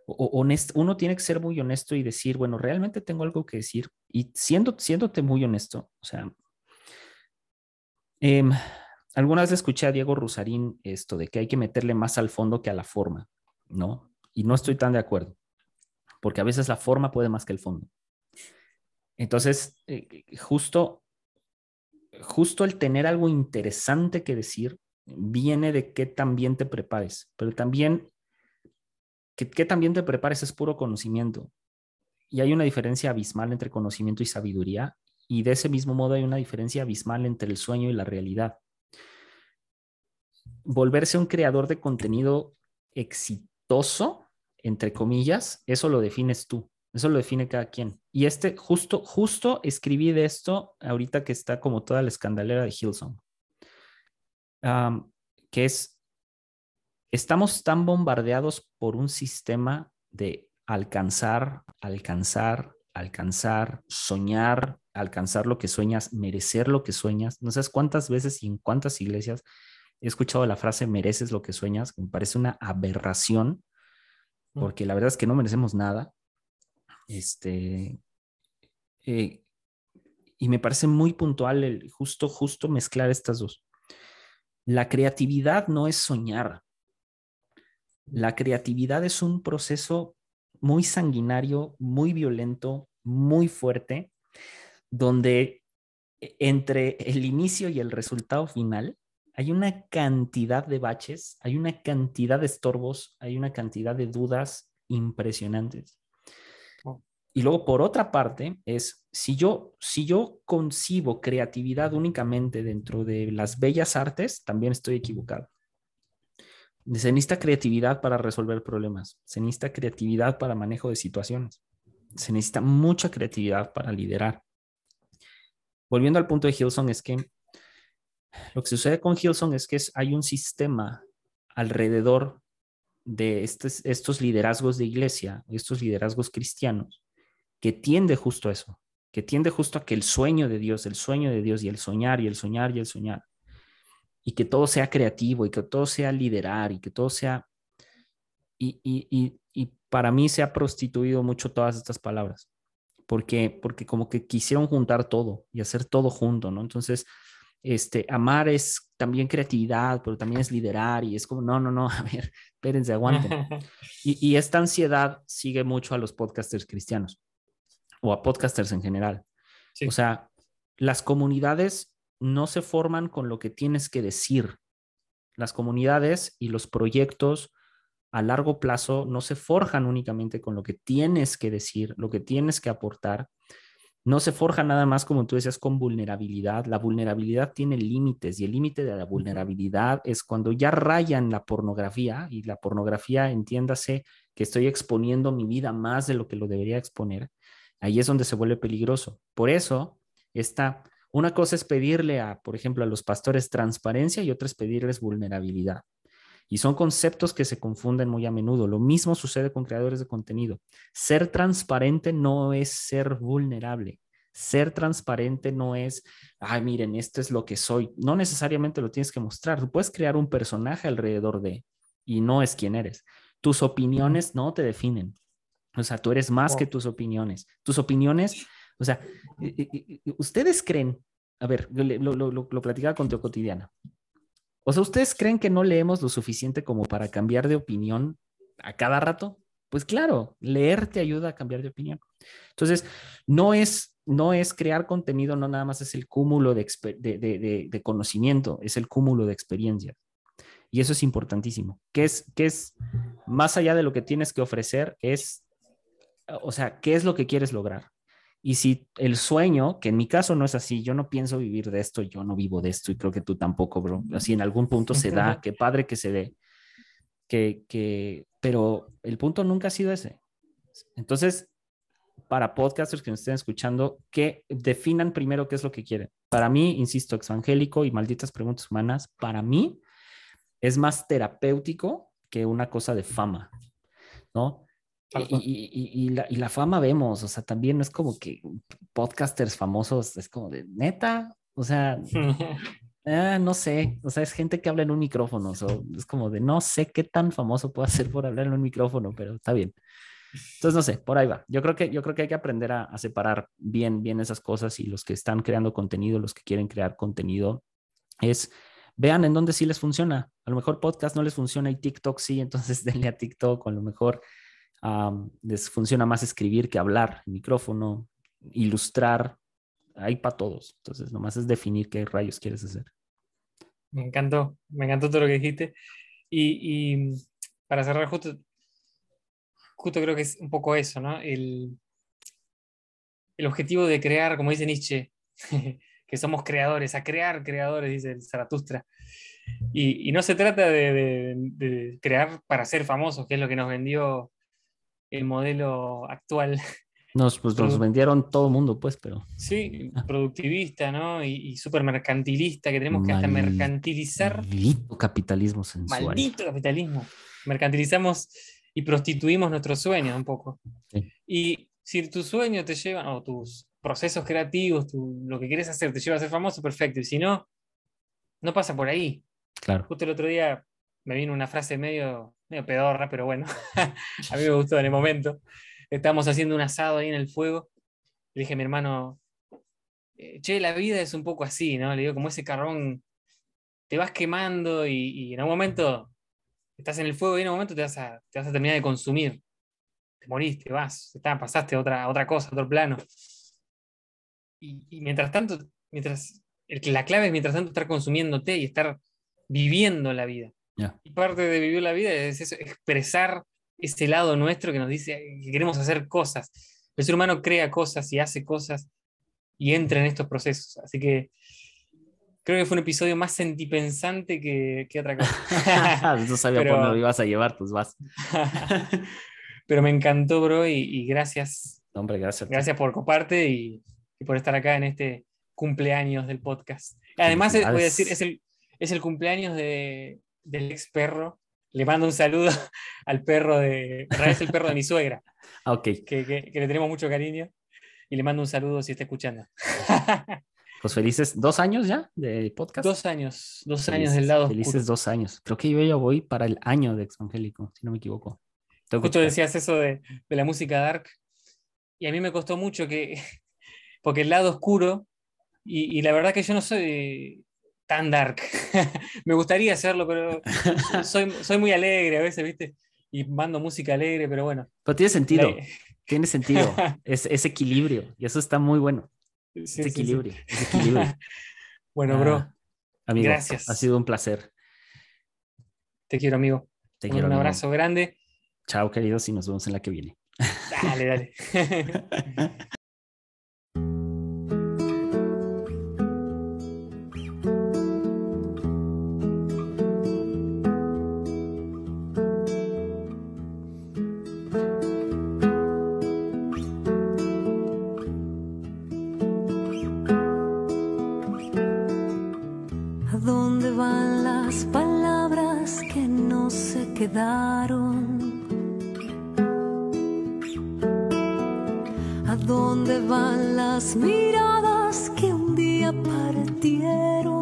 Speaker 4: o- uno tiene que ser muy honesto y decir, bueno, realmente tengo algo que decir. Y siendo, siéndote muy honesto, o sea, em, alguna escuché a Diego Rusarín esto de que hay que meterle más al fondo que a la forma, ¿no? Y no estoy tan de acuerdo, porque a veces la forma puede más que el fondo. Entonces, eh, justo, justo el tener algo interesante que decir viene de qué también te prepares, pero también que, también te prepares es puro conocimiento. Y hay una diferencia abismal entre conocimiento y sabiduría, y de ese mismo modo hay una diferencia abismal entre el sueño y la realidad. Volverse un creador de contenido exitoso, entre comillas, eso lo defines tú, eso lo define cada quien. Y este, justo, justo escribí de esto ahorita que está como toda la escandalera de Hillsong, um, que es estamos tan bombardeados por un sistema de alcanzar, alcanzar, alcanzar, soñar, alcanzar lo que sueñas, merecer lo que sueñas. No sabes cuántas veces y en cuántas iglesias he escuchado la frase mereces lo que sueñas, que me parece una aberración,
Speaker 3: Mm.
Speaker 4: porque la verdad es que no merecemos nada. Este, eh, y me parece muy puntual el justo, justo mezclar estas dos. La creatividad no es soñar. La creatividad es un proceso muy sanguinario, muy violento, muy fuerte, donde entre el inicio y el resultado final hay una cantidad de baches, hay una cantidad de estorbos, hay una cantidad de dudas impresionantes.
Speaker 3: Oh.
Speaker 4: Y luego, por otra parte, es si yo, si yo concibo creatividad únicamente dentro de las bellas artes, también estoy equivocado. Se necesita creatividad para resolver problemas, se necesita creatividad para manejo de situaciones, se necesita mucha creatividad para liderar. Volviendo al punto de Hilson, es que lo que sucede con Hilson es que hay un sistema alrededor de estos, estos liderazgos de iglesia, estos liderazgos cristianos, que tiende justo a eso, que tiende justo a que el sueño de Dios, el sueño de Dios y el soñar y el soñar y el soñar, y que todo sea creativo y que todo sea liderar y que todo sea... Y, y, y, y para mí se ha prostituido mucho todas estas palabras, porque, porque como que quisieron juntar todo y hacer todo junto, ¿no? Entonces, este, amar es también creatividad, pero también es liderar y es como, no, no, no, <laughs> a ver, espérense, aguanten. <laughs> Y, y esta ansiedad sigue mucho a los podcasters cristianos o a podcasters en general.
Speaker 3: Sí.
Speaker 4: O sea, las comunidades no se forman con lo que tienes que decir. Las comunidades y los proyectos a largo plazo no se forjan únicamente con lo que tienes que decir, lo que tienes que aportar. No se forja nada más, como tú decías, con vulnerabilidad. La vulnerabilidad tiene límites y el límite de la vulnerabilidad es cuando ya rayan la pornografía y la pornografía, entiéndase que estoy exponiendo mi vida más de lo que lo debería exponer. Ahí es donde se vuelve peligroso. Por eso, esta, una cosa es pedirle a, por ejemplo, a los pastores transparencia y otra es pedirles vulnerabilidad. Y son conceptos que se confunden muy a menudo. Lo mismo sucede con creadores de contenido. Ser transparente no es ser vulnerable. Ser transparente no es, ay, miren, esto es lo que soy. No necesariamente lo tienes que mostrar. Tú puedes crear un personaje alrededor de y no es quien eres. Tus opiniones no te definen. O sea, tú eres más
Speaker 3: Wow.
Speaker 4: que tus opiniones. Tus opiniones, o sea, ustedes creen, a ver, lo, lo, lo, lo platicaba con Teo Cotidiana. O sea, ¿ustedes creen que no leemos lo suficiente como para cambiar de opinión a cada rato? Pues claro, leer te ayuda a cambiar de opinión. Entonces, no es, no es crear contenido, no nada más es el cúmulo de, de, de, de, conocimiento, es el cúmulo de experiencias. Y eso es importantísimo. ¿Qué es, qué es más allá de lo que tienes que ofrecer? Es, o sea, ¿qué es lo que quieres lograr? Y si el sueño, que en mi caso no es así, yo no pienso vivir de esto, yo no vivo de esto y creo que tú tampoco, bro. Así en algún punto se da, qué padre que se dé. Que, que, pero el punto nunca ha sido ese. Entonces, para podcasters que nos estén escuchando, que definan primero qué es lo que quieren. Para mí, insisto, exangélico y malditas preguntas humanas, para mí es más terapéutico que una cosa de fama, ¿no? Y, y- y- la, y la fama vemos, o sea, también no es como que podcasters famosos, es como de neta, o sea, <laughs> ah, no sé, o sea, es gente que habla en un micrófono, o sea, es como de no sé qué tan famoso puedo ser por hablar en un micrófono, pero está bien. Entonces, no sé, por ahí va. Yo creo que, yo creo que hay que aprender a, a separar bien, bien esas cosas y los que están creando contenido, los que quieren crear contenido, es vean en dónde sí les funciona. A lo mejor podcast no les funciona y TikTok sí, entonces <laughs> denle a TikTok, o a lo mejor les funciona más escribir que hablar, micrófono, ilustrar, hay para todos. Entonces, nomás es definir qué rayos quieres hacer.
Speaker 3: Me encantó, me encantó todo lo que dijiste. Y, y para cerrar, justo, justo creo que es un poco eso, ¿no? El, el objetivo de crear, como dice Nietzsche, <laughs> que somos creadores, a crear creadores, dice el Zaratustra. Y, no se trata de- de crear para ser famosos, que es lo que nos vendió el modelo actual. <laughs>
Speaker 4: Nos, pues, nos vendieron todo el mundo, pues, pero
Speaker 3: Sí, productivista, ¿no? Y, y súper mercantilista, que tenemos que hasta mercantilizar.
Speaker 4: maldito capitalismo sensual.
Speaker 3: Maldito capitalismo. Mercantilizamos y prostituimos nuestros sueños un poco.
Speaker 4: Sí.
Speaker 3: Y si tu sueño te lleva, o tus procesos creativos, tu- lo que quieres hacer te lleva a ser famoso, perfecto. Y si no, no pasa por ahí.
Speaker 4: Claro.
Speaker 3: Justo el otro día me vino una frase medio, pedorra, pero bueno, <laughs> a mí me gustó en el momento. Estábamos haciendo un asado ahí en el fuego. Le dije a mi hermano, eh, che, la vida es un poco así, ¿no? Le digo, como ese carbón, te vas quemando y, en un momento estás en el fuego y en un momento te vas a, te vas a terminar de consumir. Te moriste, vas, pasaste a otra, otra cosa, a otro plano. Y, mientras tanto, mientras, la clave es mientras tanto estar consumiéndote y estar viviendo la vida. Y parte de vivir la vida es eso, expresar ese lado nuestro que nos dice que queremos hacer cosas. El ser humano crea cosas y hace cosas y entra en estos procesos. Así que creo que fue un episodio más sentipensante que, que otra cosa. <laughs>
Speaker 4: no sabía
Speaker 3: Pero-
Speaker 4: por dónde ibas a llevar, pues vas. <laughs>
Speaker 3: Pero me encantó, bro, y, y gracias,
Speaker 4: No, Hombre, gracias.
Speaker 3: gracias por coparte y, y por estar acá en este cumpleaños del podcast. Además, voy a decir, es el, es el cumpleaños de, del ex perro. Le mando un saludo <laughs> al perro de. Es el perro de mi suegra, <laughs>
Speaker 4: Ah, ok.
Speaker 3: que, que- que le tenemos mucho cariño. Y le mando un saludo si está escuchando. <laughs>
Speaker 4: Pues felices dos años ya de podcast.
Speaker 3: dos años, dos
Speaker 4: Felices-
Speaker 3: años del lado.
Speaker 4: Felices
Speaker 3: oscuro.
Speaker 4: dos años. Creo que yo ya voy para el año de Exangélico, si no me equivoco. Tengo
Speaker 3: Justo decías eso de, de la música dark. Y a mí me costó mucho que. Porque el lado oscuro. Y, y la verdad que yo no soy tan dark. <laughs> me gustaría hacerlo, pero <laughs> soy, soy muy alegre a veces, ¿viste? Y mando música alegre, pero bueno.
Speaker 4: Pero tiene sentido,
Speaker 3: la- <laughs>
Speaker 4: tiene sentido. es, es equilibrio y eso está muy bueno.
Speaker 3: sí,
Speaker 4: Es
Speaker 3: sí, sí.
Speaker 4: equilibrio, es equilibrio.
Speaker 3: Bueno, bro,
Speaker 4: Ah, amigo,
Speaker 3: gracias.
Speaker 4: Ha sido un placer.
Speaker 3: te quiero, amigo.
Speaker 4: Te
Speaker 3: un
Speaker 4: quiero. amigo.
Speaker 3: abrazo grande.
Speaker 4: Chao, queridos, y nos vemos en la que viene.
Speaker 3: Dale, dale.
Speaker 5: Quedaron? ¿A dónde van las miradas que un día partieron?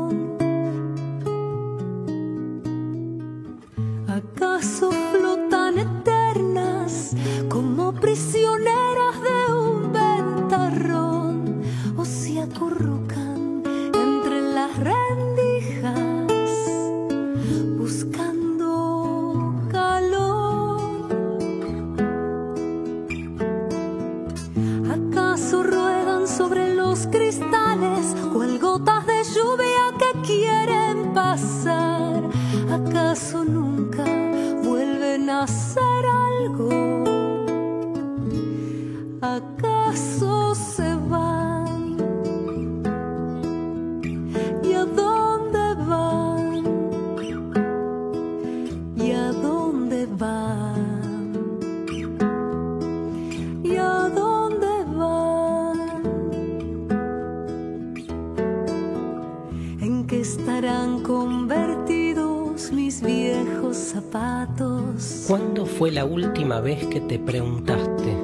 Speaker 6: Última vez que te preguntaste?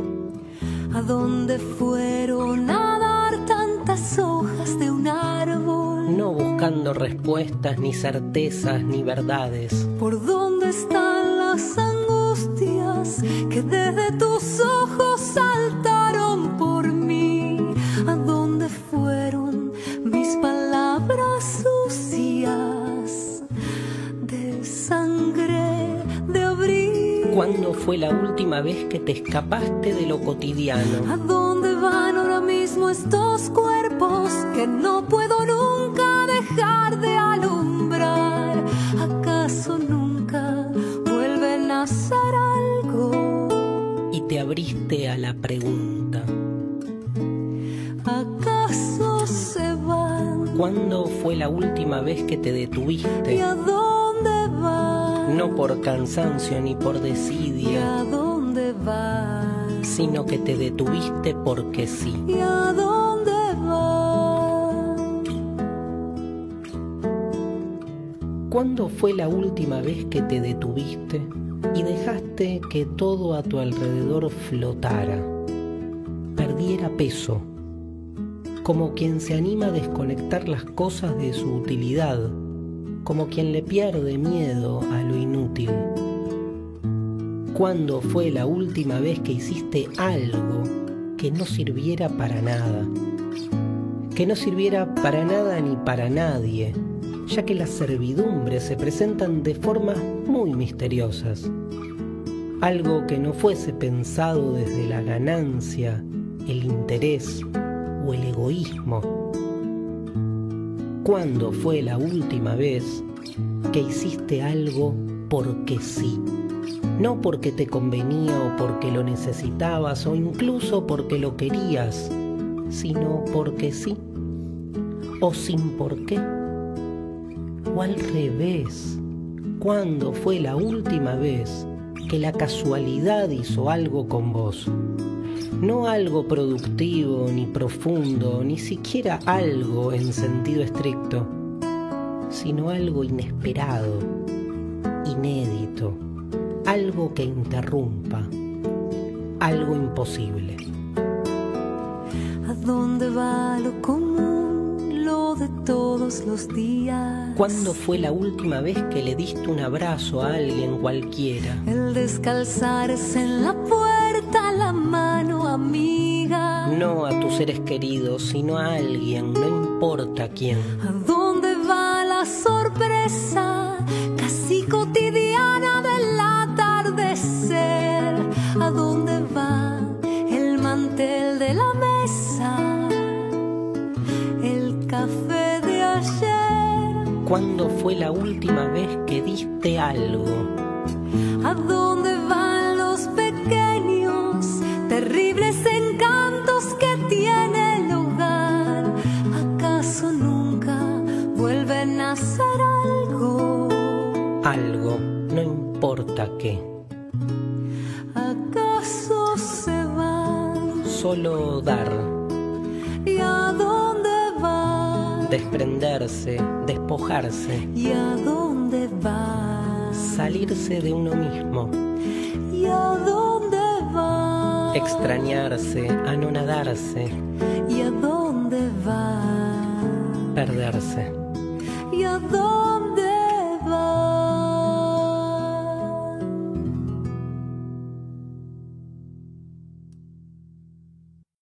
Speaker 5: ¿A dónde fueron a dar tantas hojas de un árbol?
Speaker 6: No buscando respuestas, ni certezas, ni verdades.
Speaker 5: ¿Por
Speaker 6: ¿Cuándo fue la última vez que te escapaste de lo
Speaker 5: ¿A
Speaker 6: cotidiano?
Speaker 5: dónde van ahora mismo estos cuerpos que no puedo nunca dejar de alumbrar? ¿Acaso nunca vuelven a hacer algo?
Speaker 6: Y te abriste a la pregunta.
Speaker 5: ¿Acaso se van?
Speaker 6: ¿Cuándo fue la última vez que te
Speaker 5: ¿Y
Speaker 6: detuviste?
Speaker 5: a dónde?
Speaker 6: No por cansancio ni por
Speaker 5: ¿Y
Speaker 6: desidia,
Speaker 5: a dónde
Speaker 6: sino que te detuviste porque sí.
Speaker 5: ¿Y a dónde van?
Speaker 6: ¿Cuándo fue la última vez que te detuviste y dejaste que todo a tu alrededor flotara, perdiera peso, como quien se anima a desconectar las cosas de su utilidad como quien le pierde miedo a lo inútil. ¿Cuándo fue la última vez que hiciste algo que no sirviera para nada? Que no sirviera para nada ni para nadie, ya que las servidumbres se presentan de formas muy misteriosas. Algo que no fuese pensado desde la ganancia, el interés o el egoísmo. ¿Cuándo fue la última vez que hiciste algo porque sí? No porque te convenía o porque lo necesitabas o incluso porque lo querías, sino porque sí. O sin por qué. O al revés. ¿Cuándo fue la última vez que la casualidad hizo algo con vos? no algo productivo ni profundo, ni siquiera algo en sentido estricto, sino algo inesperado, inédito, algo que interrumpa, algo imposible.
Speaker 5: ¿A dónde va lo común, de todos los días?
Speaker 6: ¿Cuándo fue la última vez que le diste un abrazo a alguien cualquiera?
Speaker 5: El descalzarse en la puerta, la mano amiga.
Speaker 6: No a tus seres queridos, sino a alguien, no importa quién.
Speaker 5: ¿A dónde va la sorpresa
Speaker 6: ¿Cuándo fue la última vez que diste algo?
Speaker 5: ¿A dónde van los pequeños, terribles encantos que tiene el hogar? ¿Acaso nunca vuelven a ser algo?
Speaker 6: Algo, no importa qué.
Speaker 5: ¿Acaso se van?
Speaker 6: Solo dar,
Speaker 5: ¿Y a dónde van?
Speaker 6: desprenderse, despojarse,
Speaker 5: ¿Y a dónde van?
Speaker 6: salirse de uno mismo,
Speaker 5: ¿Y a dónde van?
Speaker 6: extrañarse, anonadarse,
Speaker 5: ¿Y a dónde van?
Speaker 6: perderse.
Speaker 5: ¿Y a dónde